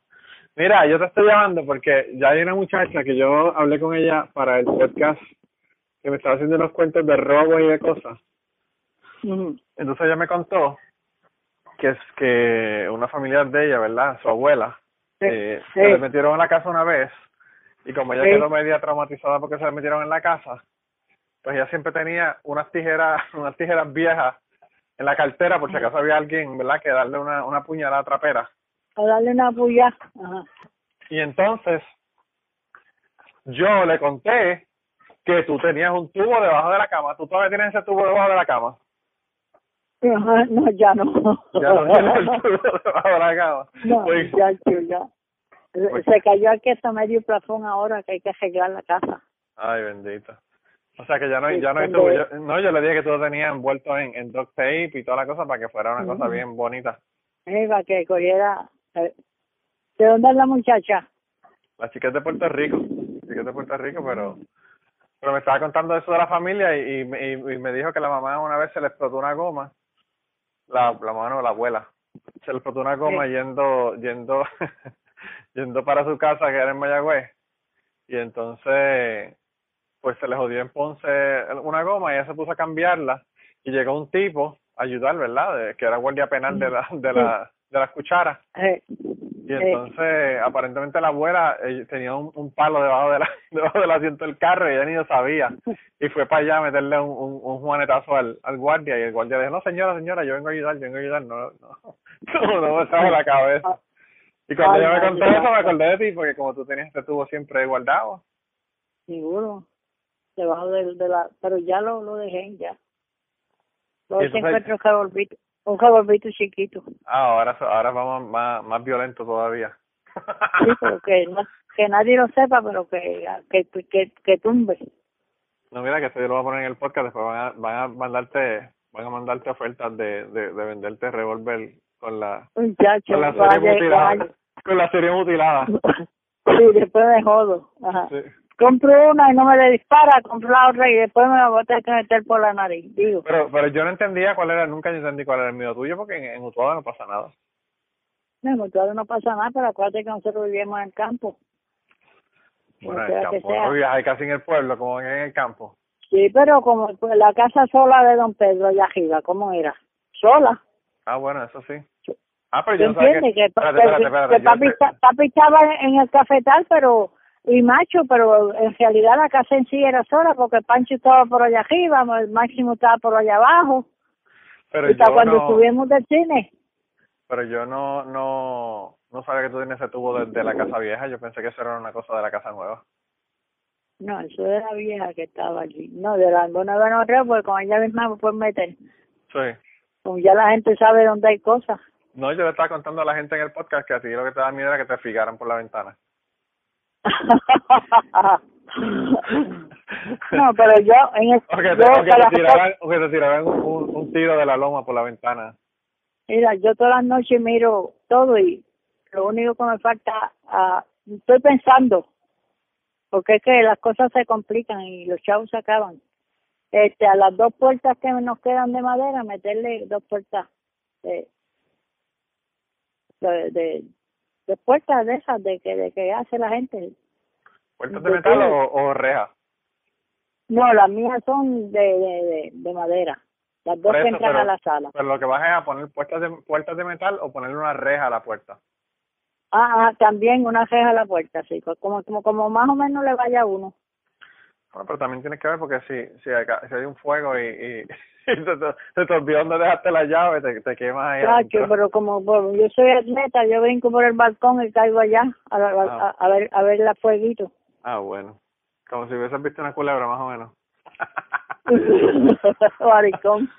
Mira, yo te estoy llamando porque ya hay una muchacha que yo hablé con ella para el podcast que me estaba haciendo unos cuentos de robo y de cosas. Entonces ella me contó que es que una familiar de ella, ¿verdad? Su abuela, Sí, eh, sí. se le metieron en la casa una vez y como ella Sí. quedó media traumatizada porque se le metieron en la casa, pues ella siempre tenía unas tijeras, unas tijeras viejas en la cartera por si acaso había alguien, ¿verdad? Que darle una, una puñalada trapera. A darle una puya. Ajá. Y entonces yo le conté que tú tenías un tubo debajo de la cama. ¿Tú todavía tienes ese tubo debajo de la cama? Ajá, No, ya no. Ya no tienes el tubo debajo de la cama. No, Pues, ya, ya. Se- Pues- Se cayó aquí hasta medio plafón ahora que hay que arreglar la casa. Ay, bendito. O sea que ya no Sí, ya no hay tubo. Yo- no, yo le dije que tú lo tenías envuelto en, en duct tape y toda la cosa para que fuera una cosa bien bonita. Eh, para que cogiera... eh, ¿De dónde es la muchacha? La chica es de Puerto Rico. La chica es de Puerto Rico, pero pero me estaba contando eso de la familia y, y, y- me dijo que la mamá una vez se le explotó una goma. La, la mamá no, la abuela. Se le explotó una goma Sí. yendo yendo yendo para su casa que era en Mayagüez. Y entonces pues se le jodió en Ponce una goma y ella se puso a cambiarla y llegó un tipo a ayudar, ¿verdad? De- que era guardia penal de la de la de las cucharas. Eh, Y Eh. entonces, aparentemente la abuela eh, tenía un, un palo debajo de la, debajo del asiento del carro y ella ni lo sabía. Y fue para allá a meterle un, un, un juanetazo al, al guardia y el guardia dijo, no señora, señora, yo vengo a ayudar, yo vengo a ayudar, no, no, no, no me sabe la cabeza. Y cuando Ay, ella me mía. eso me acordé de ti porque como tú tenías este tubo siempre guardado. seguro. Debajo de, de la... Pero ya lo, lo dejé, ya. Lo Y se entonces- encuentra un revolvito, chiquito. Ah, ahora, ahora vamos más, más violento todavía. Sí, pero que, no- que nadie lo sepa, pero que, que, que, que tumbe. No, mira que yo lo voy a poner en el podcast, después van a, van a mandarte van a mandarte ofertas de, de, de venderte revólver con la Muchacho, con la vaya, serie mutilada. vaya. Con la serie mutilada. Sí, después me jodo. Ajá. Sí. Compro una y no me le dispara, compro la otra y después me la voy a tener que meter por la nariz. Digo, Pero, pero yo no entendía cuál era, nunca entendí cuál era el mío tuyo, porque en, en Utuado no pasa nada. no, todavía no pasa nada, pero acuérdate que nosotros vivimos en el campo. Bueno, en el campo, no viajas casi en el pueblo, como en el campo. Sí, pero como pues, la casa sola de don Pedro allá arriba, ¿cómo era? Sola. Ah, bueno, eso sí. Ah, pero ¿Tú yo no sabía? Que, Espérate, que- espérate, espérate, que papi estaba en el cafetal, pero y macho, pero en realidad la casa en sí era sola porque Pancho estaba por allá arriba, el Máximo estaba por allá abajo. Pero hasta yo cuando no, subimos del cine. pero yo no, no, no sabía que tú tienes ese tubo de, de la casa vieja. Yo pensé que eso era una cosa de la casa nueva. No, eso de la vieja que estaba allí. No, de la nueva no creo, porque con ella misma me pueden meter. Sí. Como ya la gente sabe dónde hay cosas. No, yo le estaba contando a la gente en el podcast que a ti lo que te da miedo era que te fijaran por la ventana. no, pero yo en el, O que te, yo o que todas te las- tiraran, o que te tiraran un, un, un tiro de la loma por la ventana. Mira, yo todas las noches miro todo y lo único que me falta, ah, estoy pensando, porque es que las cosas se complican y los chavos se acaban. Este, a las dos puertas que nos quedan de madera, meterle dos puertas de, de, de, de puertas de esas de que, de que hace la gente. ¿Puertas de ¿De metal o, o rejas? No, las mías son de, de, de, de madera, las dos que entran pero- a la sala. Pero lo que vas es a poner puertas de, puertas de metal o ponerle una reja a la puerta. Ah, ah, también una reja a la puerta, sí, como, como, como más o menos le vaya a uno. Bueno, pero también tienes que ver porque si, si, hay, si hay un fuego y, y, y se, te, olvidó dónde dejaste la llave, te, te quemas ahí. Chacho, adentro. pero como bueno, yo soy atleta, yo brinco por el balcón y caigo allá a, a, a, a ver a ver la fueguito. Ah, bueno. Como si hubieses visto una culebra, más o menos. Maricón.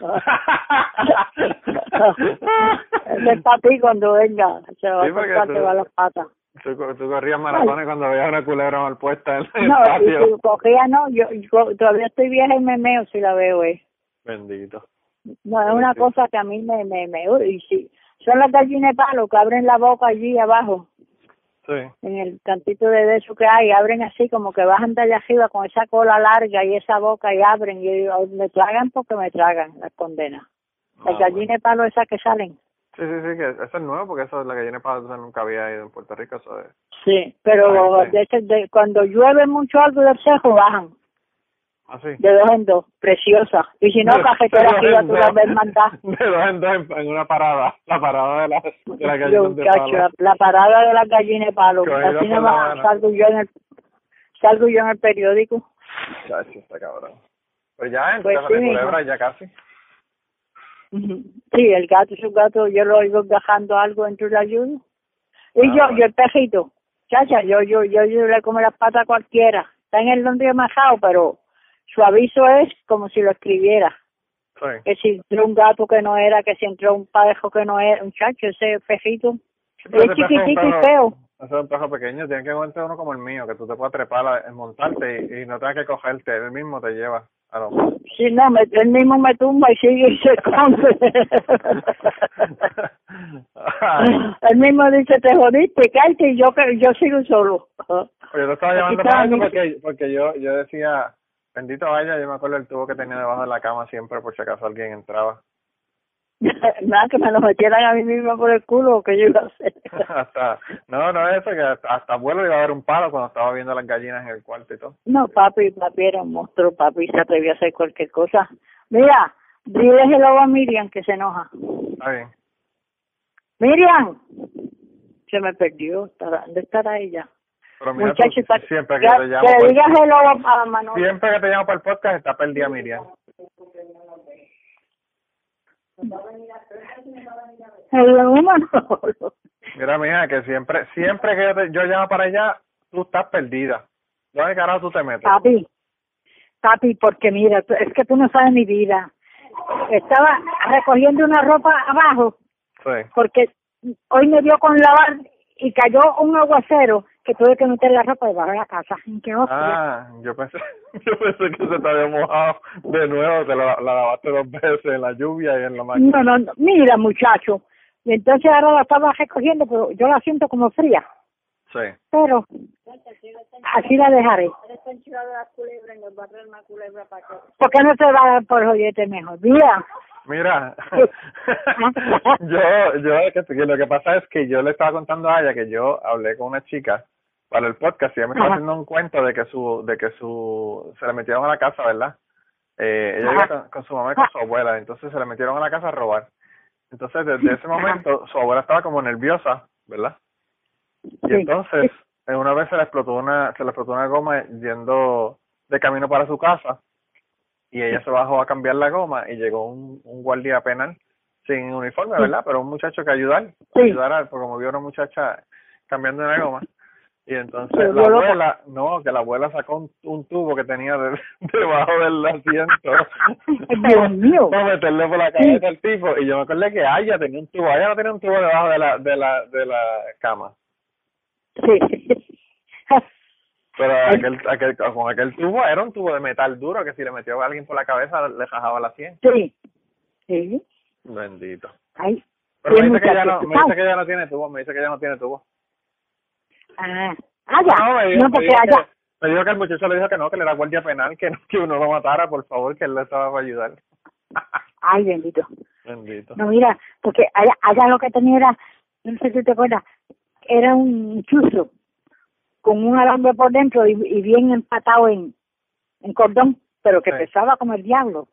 Ese es para ti cuando venga, se va Sí, a cortar, te va las patas. Tú, tú corrías maratones cuando veías una culebra mal puesta en el No, patio. si cogía no, yo, yo todavía estoy vieja y me meo si la veo, eh. Bendito. No, es una cosa que a mí me, me, me, uy, sí. Son las gallinas de palo que abren la boca allí abajo, Sí. en el cantito de eso que hay, abren así como que bajan de allá arriba con esa cola larga y esa boca y abren y digo, me tragan porque me tragan las condenas. Las Ah, gallinas de palo esas que salen. Sí, sí, sí, que eso es nuevo porque eso la gallina para eso nunca había ido en Puerto Rico, eso es. Sí, pero sí. de cuando llueve mucho algo del cejo bajan, Así. de dos en dos, preciosa. Y si no, cafetera tú las dos. ves mandar. De dos en dos en, una parada, la parada de la, de la Yo, gallina de muchacho, palo. la, la parada de las gallinas de palo. Así la nomás salgo yo en el salgo yo en el periódico. Chacho, está cabrón. Pues ya, en Pues sí, culebra ya casi. Sí, el gato, su gato, yo lo oigo gajando algo dentro de la lluvia. Y Ah, yo, bueno. yo el perrito, chacha, yo, yo, yo, yo le como las patas a cualquiera. Está en el donde majado, pero su aviso es como si lo escribiera. Sí. Que si entró un gato que no era, que si entró un parejo que no era, un chacho, ese. Pero Es un y feo. Ese es un perro pequeño, tiene que aguantar uno como el mío, que tú te puedas trepar, a- montarte y, y no tengas que cogerte, él mismo te lleva Si no, me, él mismo me tumba y sigue y se esconde. Él mismo dice, te jodiste, cállate, y yo, yo sigo solo. yo te estaba llamando para eso porque, porque yo, yo decía, bendito vaya, yo me acuerdo el tubo que tenía debajo de la cama siempre por si acaso alguien entraba. Nada, que me lo metieran a mí misma por el culo, que yo iba a hacer. hasta, no, no es eso, que hasta, hasta abuelo iba a dar un palo cuando estaba viendo las gallinas en el cuarto y todo. No, papi, papi era un monstruo, papi se atrevía a hacer cualquier cosa. Mira, dile hello a Miriam que se enoja. Está bien. Miriam, se me perdió, ¿dónde estará ella? Pero mira, Muchacho, tú, está- siempre que ya- te llamo, que por- digas hello a, a Manolo. siempre que te llamo para el podcast está perdida Miriam. Hello, Manolo. Mira, mija, que siempre, siempre que yo, te- yo llamo para allá, tú estás perdida. ¿Dónde carajo tú te metes? Papi, papi, porque mira, es que tú no sabes mi vida. Estaba recogiendo una ropa abajo Sí. porque hoy me dio con lavar y cayó un aguacero que tuve que meter la ropa debajo de la casa. ¿Qué hostia? Ah, yo pensé, yo pensé que se te había mojado de nuevo, te la, la lavaste dos veces en la lluvia y en la máquina. No, no, no, mira muchacho. Y entonces ahora la estaba recogiendo, pero yo la siento como fría. Sí. Pero así la dejaré. ¿Por qué no te va a dar por joyete mejor? Mira, Mira, yo, yo, que, que lo que pasa es que yo le estaba contando a ella que yo hablé con una chica para el podcast y ella me estaba haciendo un cuento de que su, de que su, se le metieron a la casa, ¿verdad? Eh, ella iba con, con su mamá y con su abuela, entonces se le metieron a la casa a robar. Entonces, desde ese momento, su abuela estaba como nerviosa, ¿verdad? Y entonces, en una vez se le explotó una, se le explotó una goma yendo de camino para su casa y ella se bajó a cambiar la goma y llegó un, un guardia penal sin uniforme, ¿verdad? Pero un muchacho que ayudar, ayudar a- porque como vio a una muchacha cambiando una goma y entonces la loca. abuela, no, que la abuela sacó un, un tubo que tenía de- debajo del asiento Dios mío. para meterle por la cabeza al tipo y yo me acordé que Aya tenía un tubo, Aya no tenía un tubo debajo de la, de la, de la cama. Sí. Pero aquel, aquel, con aquel tubo era un tubo de metal duro que si le metió a alguien por la cabeza le rajaba la sien. Sí. Sí. Bendito. Ay. Pero me dice, que ya no, me dice que ya no tiene tubo, me dice que ya no tiene tubo. Ah, ah, ya. No, me dijo, No, me porque dijo allá. que, me dijo que el muchacho le dijo que no, que le era guardia penal, que, que uno lo matara, por favor, que él le estaba para ayudar. Ay, bendito. Bendito. No, mira, porque allá, allá lo que tenía era, no sé si te acuerdas, era un chuzo con un alambre por dentro y, y bien empatado en, en cordón, pero que Sí. pesaba como el diablo.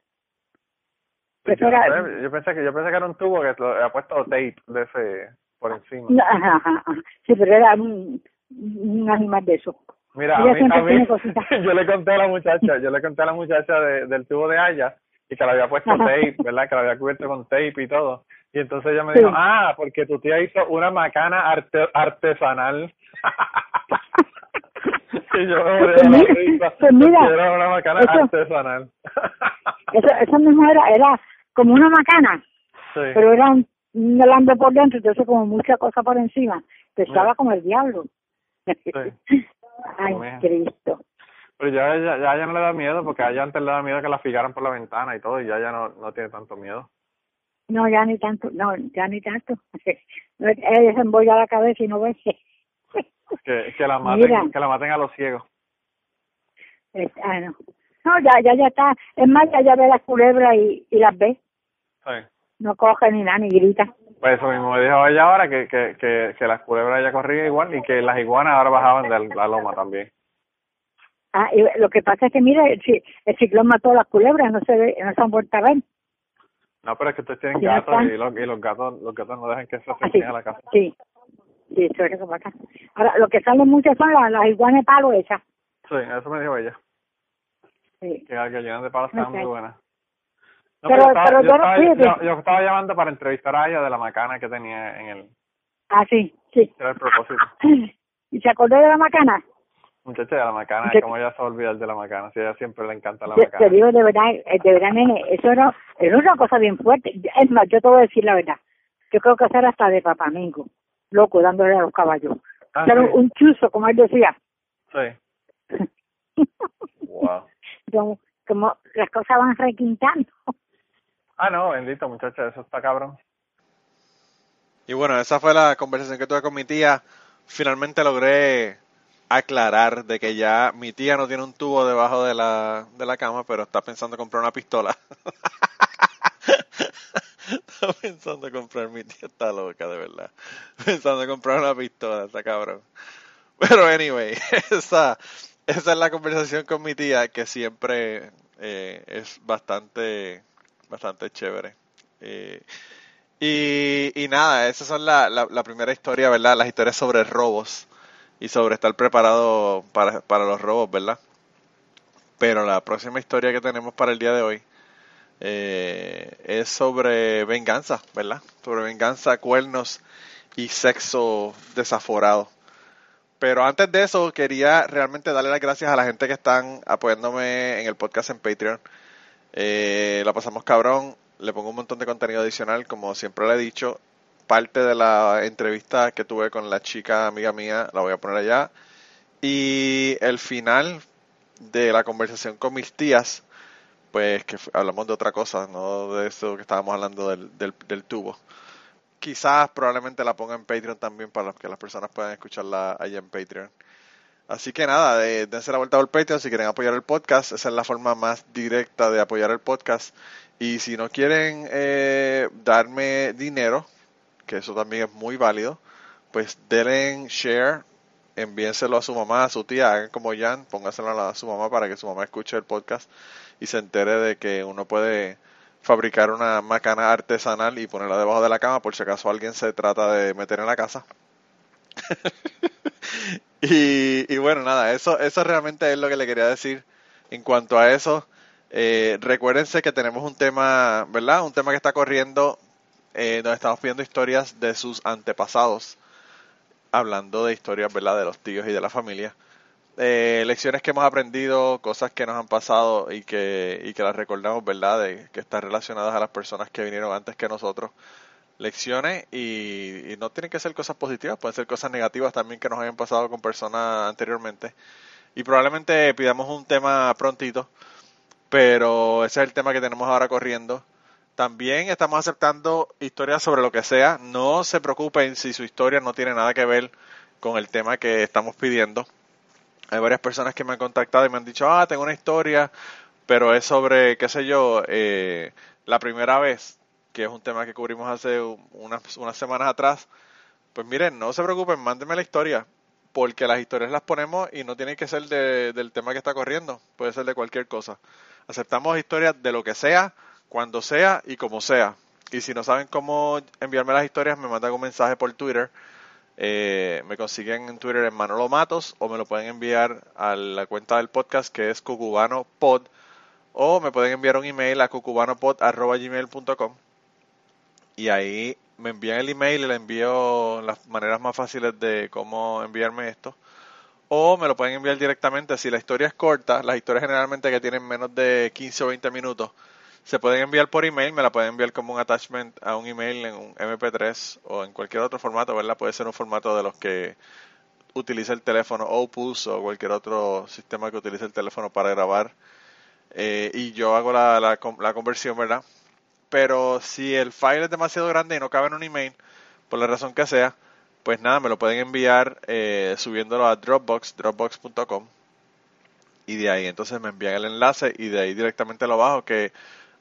Pues yo, era- sé, yo pensé que yo pensé que era un tubo que lo había puesto tape de ese por encima. No, ajá, ajá. Sí, pero era un, un animal de eso. Mira, a mí, a mí yo le conté a la muchacha, yo le conté a la muchacha de, del tubo de Haya y que le había puesto Ajá. tape, ¿verdad? Que lo había cubierto con tape y todo. Y entonces ella me Sí. dijo, ah, porque tu tía hizo una macana arte- artesanal. y yo me morí Pues la mira, risa, pues mira, era una macana eso- artesanal. Eso, eso mismo era, era como una macana, sí. pero era un, un por dentro, entonces como mucha cosa por encima. Pesaba Mira. como el diablo. Ay. Cristo. Pero ya, ya, ya, ya no le da miedo, porque a ella antes le da miedo que la fijaran por la ventana y todo, y ya ya no, no tiene tanto miedo. No, ya ni tanto, no, ya ni tanto. Ella se embolla la cabeza y no ve. Que, que la maten, Mira. que la maten a los ciegos. Es- ah, no. No, ya, ya, ya está. Es más, ya, ya ve las culebras y, y las ve. Sí. No coge ni nada, ni grita. Pues eso mismo me dijo ella ahora, que, que, que, que las culebras ya corrían igual y que las iguanas ahora bajaban de la loma también. Ah, y lo que pasa es que, mira, el, ci- el ciclón mató a las culebras, no se ve, no se han vuelto a ver. No, pero es que ustedes tienen Ya gatos y los, y los gatos los gatos no dejan que se acerquen a la casa. sí, sí, eso es lo que pasa. Ahora, lo que salen muchas son las, las iguanas de palo esas. Sí, eso me dijo ella, Sí. que las gallinas de palo Ok. muy buenas. No, Pero- yo estaba, pero yo, yo no- estaba, fíjate. yo- estaba llamando para entrevistar a ella de la macana que tenía en el... Ah, sí, sí. Era el propósito. ¿Y se acordó de la macana? Muchacha de la macana, Muchacha. como ella se va a olvidar de la macana, si a ella siempre le encanta la Te, te macana. digo de verdad, eh, de verdad, nene, eso era, era una cosa bien fuerte. Es más, yo te voy a decir la verdad. Yo creo que eso era hasta de papamingo, loco, dándole a los caballos. Ah, Era sí. un chuzo, como él decía. Sí. Wow. como, como las cosas van requintando. Ah, no, bendito muchacha, eso está cabrón. Y bueno, esa fue la conversación que tuve con mi tía. Finalmente logré aclarar de que ya mi tía no tiene un tubo debajo de la, de la cama, pero está pensando comprar una pistola. está pensando comprar, mi tía está loca, de verdad. Pensando comprar una pistola, está cabrón. Pero anyway, esa, esa es la conversación con mi tía que siempre eh, es bastante, bastante chévere. Eh, y, y nada, esas son la, la, la primera historia, ¿verdad? Las historias sobre robos y sobre estar preparado para, para los robos, ¿verdad? Pero la próxima historia que tenemos para el día de hoy eh, es sobre venganza, ¿verdad? Sobre venganza, cuernos y sexo desaforado. Pero antes de eso, quería realmente darle las gracias a la gente que están apoyándome en el podcast en Patreon. Eh, la pasamos cabrón. Le pongo un montón de contenido adicional, como siempre le he dicho. Parte de la entrevista que tuve con la chica amiga mía la voy a poner allá. Y el final de la conversación con mis tías, pues que hablamos de otra cosa, no de eso que estábamos hablando del, del, del tubo. Quizás probablemente la ponga en Patreon también para que las personas puedan escucharla allá en Patreon. Así que nada, de, dense la vuelta por Patreon si quieren apoyar el podcast. Esa es la forma más directa de apoyar el podcast. Y si no quieren eh, darme dinero, que eso también es muy válido, pues denle share, envíenselo a su mamá, a su tía, hagan como Jan, póngaselo a, su mamá para que su mamá escuche el podcast y se entere de que uno puede fabricar una macana artesanal y ponerla debajo de la cama por si acaso alguien se trata de meter en la casa. y, bueno, nada, eso, eso realmente es lo que le quería decir en cuanto a eso. Eh, recuérdense que tenemos un tema, ¿verdad? Un tema que está corriendo eh, donde estamos pidiendo historias de sus antepasados, hablando de historias, ¿verdad? De los tíos y de la familia. Eh, lecciones que hemos aprendido, cosas que nos han pasado y que, y que las recordamos, ¿verdad? De, que están relacionadas a las personas que vinieron antes que nosotros. Lecciones y, no tienen que ser cosas positivas, pueden ser cosas negativas también que nos hayan pasado con personas anteriormente. Y probablemente pidamos un tema prontito, pero ese es el tema que tenemos ahora corriendo. También estamos aceptando historias sobre lo que sea. No se preocupen si su historia no tiene nada que ver con el tema que estamos pidiendo hay varias personas que me han contactado y me han dicho, ah, tengo una historia, pero es sobre, qué sé yo, eh, la primera vez, que es un tema que cubrimos hace unas, unas semanas atrás. Pues miren, no se preocupen, mándenme la historia, porque las historias las ponemos y no tienen que ser del tema que está corriendo, puede ser de cualquier cosa. Aceptamos historias de lo que sea, cuando sea y como sea. Y si no saben cómo enviarme las historias, me mandan un mensaje por Twitter eh, me consiguen en Twitter en Manolo Matos o me lo pueden enviar a la cuenta del podcast que es cucubanopod o me pueden enviar un email a cucubanopod.gmail.com y ahí me envían el email y le envío las maneras más fáciles de cómo enviarme esto o me lo pueden enviar directamente si la historia es corta, las historias generalmente que tienen menos de 15 o 20 minutos se pueden enviar por email, me la pueden enviar como un attachment a un email en un MP3 o en cualquier otro formato, ¿verdad? Puede ser un formato de los que utiliza el teléfono Opus o cualquier otro sistema que utilice el teléfono para grabar. Eh, y yo hago la, la, la, conversión, ¿verdad? Pero si el file es demasiado grande y no cabe en un email, por la razón que sea, pues nada, me lo pueden enviar eh, subiéndolo a Dropbox, dropbox.com. Y de ahí entonces me envían el enlace y de ahí directamente lo bajo, que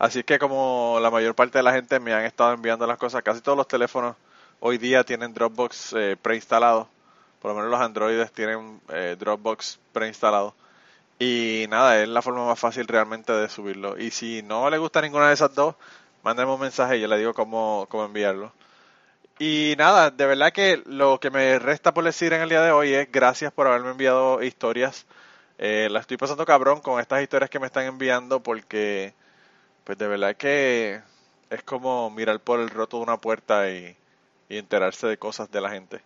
Así que como la mayor parte de la gente me han estado enviando las cosas, casi todos los teléfonos hoy día tienen Dropbox eh, preinstalado. Por lo menos los Androides tienen eh, Dropbox preinstalado. Y nada, es la forma más fácil realmente de subirlo. Y si no le gusta ninguna de esas dos, mándenme un mensaje y yo le digo cómo, cómo enviarlo. Y nada, de verdad que lo que me resta por decir en el día de hoy es gracias por haberme enviado historias. Eh, la estoy pasando cabrón con estas historias que me están enviando porque pues de verdad que es como mirar por el roto de una puerta y, enterarse de cosas de la gente.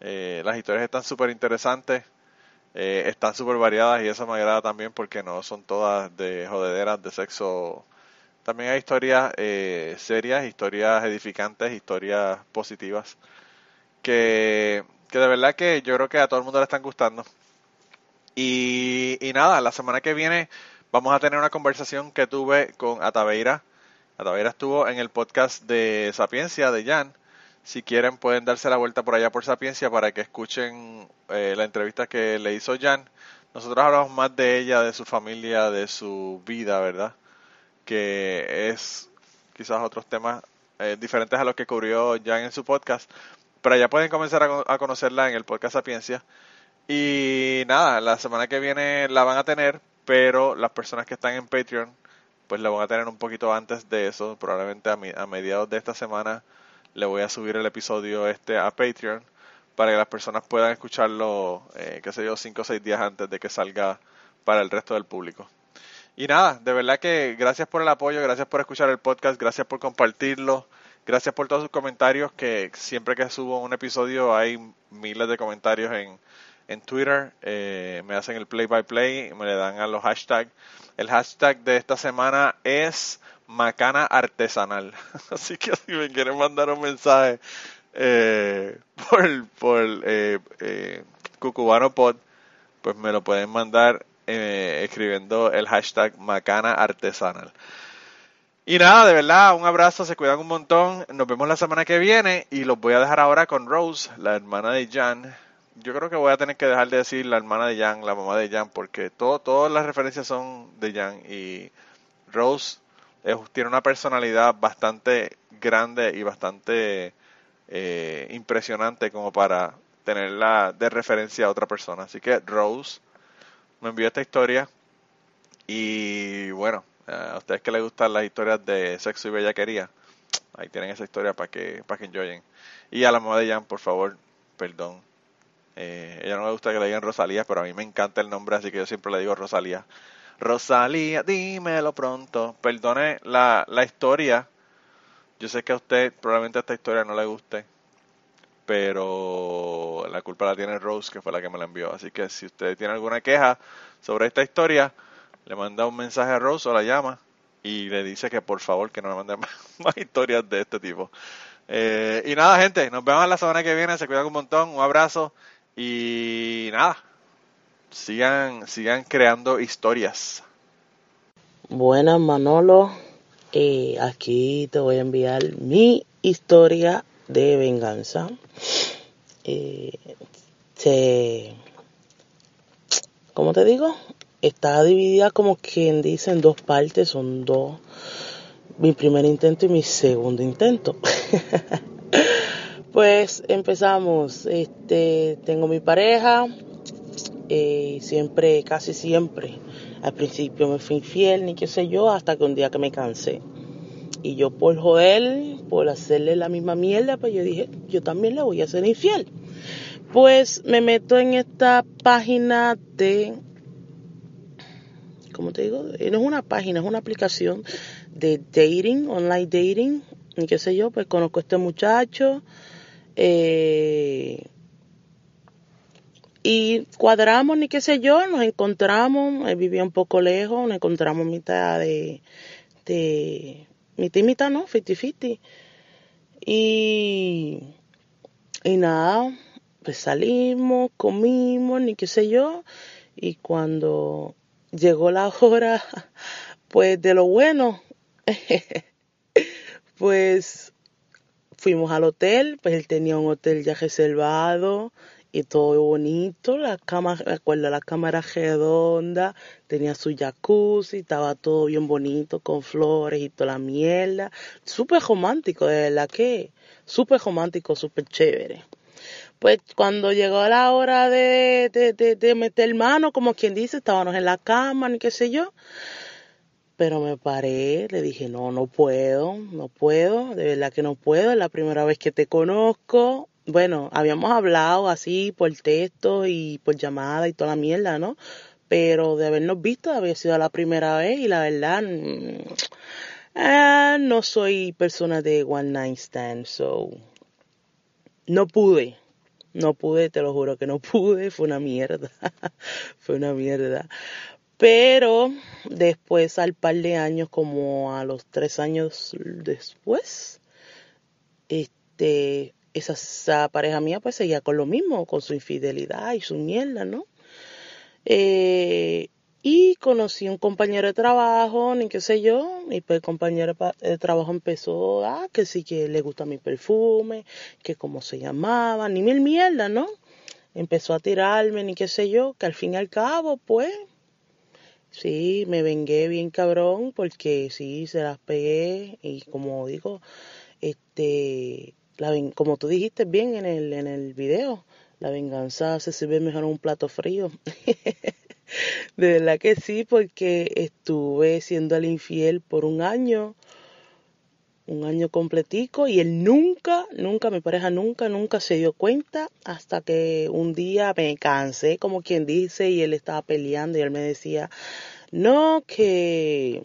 Eh, las historias están súper interesantes, eh, están súper variadas y eso me agrada también porque no son todas de jodederas, de sexo. También hay historias eh, serias, historias edificantes, historias positivas que, que de verdad que yo creo que a todo el mundo le están gustando. Y, y nada, la semana que viene vamos a tener una conversación que tuve con Ataveira. Ataveira estuvo en el podcast de Sapiencia de Jan. Si quieren pueden darse la vuelta por allá por Sapiencia para que escuchen eh, la entrevista que le hizo Jan. Nosotros hablamos más de ella, de su familia, de su vida, ¿verdad? Que es quizás otros temas eh, diferentes a los que cubrió Jan en su podcast. Pero ya pueden comenzar a, a conocerla en el podcast Sapiencia. Y nada, la semana que viene la van a tener pero las personas que están en Patreon pues lo van a tener un poquito antes de eso, probablemente a, mediados de esta semana le voy a subir el episodio este a Patreon para que las personas puedan escucharlo, eh, qué sé yo, cinco o seis días antes de que salga para el resto del público. Y nada, de verdad que gracias por el apoyo, gracias por escuchar el podcast, gracias por compartirlo, gracias por todos sus comentarios, que siempre que subo un episodio hay miles de comentarios en, en Twitter, eh, me hacen el play by play, me le dan a los hashtags. El hashtag de esta semana es macana artesanal. Así que si me quieren mandar un mensaje eh, por, por eh, eh, Cucubano Pod, pues me lo pueden mandar eh, escribiendo el hashtag macana artesanal. Y nada, de verdad, un abrazo, se cuidan un montón. Nos vemos la semana que viene y los voy a dejar ahora con Rose, la hermana de Jan yo creo que voy a tener que dejar de decir la hermana de Jan, la mamá de Jan, porque todo, todas las referencias son de Jan y Rose tiene una personalidad bastante grande y bastante eh, impresionante como para tenerla de referencia a otra persona. Así que Rose me envió esta historia Y bueno, a ustedes que les gustan las historias de sexo y bellaquería, ahí tienen esa historia para que, para que enjoyen. Y a la mamá de Jan, por favor, perdón. Eh, ella no me gusta que le digan Rosalía, pero a mí me encanta el nombre, así que yo siempre le digo Rosalía. Rosalía, dímelo pronto. Perdone la, la historia. Yo sé que a usted probablemente esta historia no le guste, pero la culpa la tiene Rose, que fue la que me la envió. Así que si usted tiene alguna queja sobre esta historia, le manda un mensaje a Rose o la llama y le dice que por favor que no me mande más, historias de este tipo. Eh, y nada, gente, nos vemos la semana que viene. Se cuidan un montón. Un abrazo. Y nada, sigan, sigan creando historias. Buenas, Manolo. Eh, aquí te voy a enviar mi historia de venganza. Eh, se, ¿Cómo te digo? Está dividida como quien dice en dos partes. Son dos. Mi primer intento y mi segundo intento. pues empezamos. Este, tengo mi pareja. Eh, siempre, casi siempre, al principio me fui infiel, ni qué sé yo, hasta que un día que me cansé. Y yo por joder, por hacerle la misma mierda, pues yo dije, yo también le voy a hacer infiel. Pues me meto en esta página de, ¿cómo te digo? Eh, no es una página, es una aplicación de dating, online dating, y qué sé yo, pues conozco a este muchacho. Eh, y cuadramos, ni qué sé yo, nos encontramos, él vivía un poco lejos, nos encontramos mitad de, de mitad y ¿no? 50-50. Y, y nada, pues salimos, comimos, ni qué sé yo, y cuando llegó la hora, pues de lo bueno, pues fuimos al hotel, pues él tenía un hotel ya reservado, y todo bonito, la cama, recuerdo, la cámara redonda, tenía su jacuzzi, estaba todo bien bonito, con flores y toda la mierda, súper romántico, de verdad que, súper romántico, súper chévere. Pues cuando llegó la hora de, de, de, de meter mano, como quien dice, estábamos en la cama, ni qué sé yo, pero me paré, le dije, no, no puedo, no puedo, de verdad que no puedo, es la primera vez que te conozco, bueno, habíamos hablado así por texto y por llamada y toda la mierda, ¿no? Pero de habernos visto había sido la primera vez y la verdad mm, eh, no soy persona de one night stand, so no pude, no pude, te lo juro que no pude, fue una mierda, fue una mierda. Pero después, al par de años, como a los tres años después, este, esa, pareja mía pues seguía con lo mismo, con su infidelidad y su mierda, ¿no? Eh, y conocí un compañero de trabajo, ni qué sé yo, y pues compañero de trabajo empezó, ah, que sí que le gusta mi perfume, que cómo se llamaba, ni mil mierda, ¿no? Empezó a tirarme, ni qué sé yo, que al fin y al cabo, pues, sí, me vengué bien cabrón, porque sí, se las pegué, y como digo, este, como tú dijiste bien en el, en el video, la venganza se sirve mejor en un plato frío. de verdad que sí, porque estuve siendo el infiel por un año, un año completico, y él nunca, nunca, mi pareja nunca, nunca se dio cuenta hasta que un día me cansé, como quien dice, y él estaba peleando y él me decía, no, que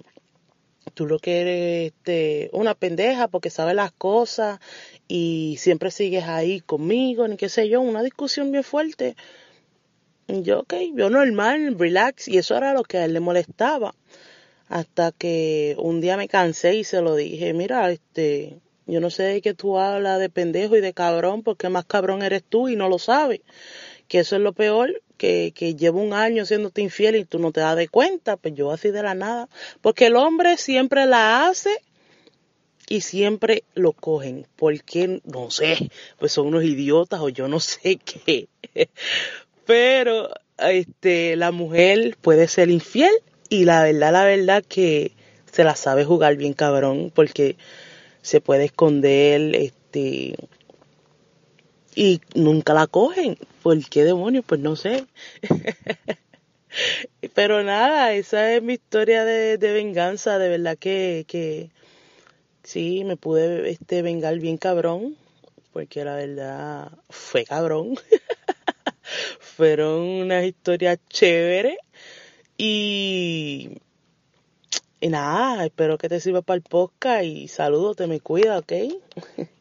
tú lo que eres este, una pendeja porque sabes las cosas y siempre sigues ahí conmigo, ni qué sé yo, una discusión bien fuerte. Y yo, ok, yo normal, relax, y eso era lo que a él le molestaba. Hasta que un día me cansé y se lo dije, mira, este, yo no sé de qué tú hablas de pendejo y de cabrón, porque más cabrón eres tú y no lo sabes. Que eso es lo peor, que, que llevo un año siéndote infiel y tú no te das de cuenta, pues yo así de la nada. Porque el hombre siempre la hace y siempre lo cogen. porque No sé, pues son unos idiotas o yo no sé qué. Pero este, la mujer puede ser infiel y la verdad, la verdad que se la sabe jugar bien cabrón porque se puede esconder este y nunca la cogen. ¿Por qué demonios? Pues no sé. Pero nada, esa es mi historia de, de venganza, de verdad que, que sí, me pude este vengar bien cabrón, porque la verdad fue cabrón. Fueron unas historias chéveres y, y nada, espero que te sirva para el podcast y saludos, te me cuida, ¿ok?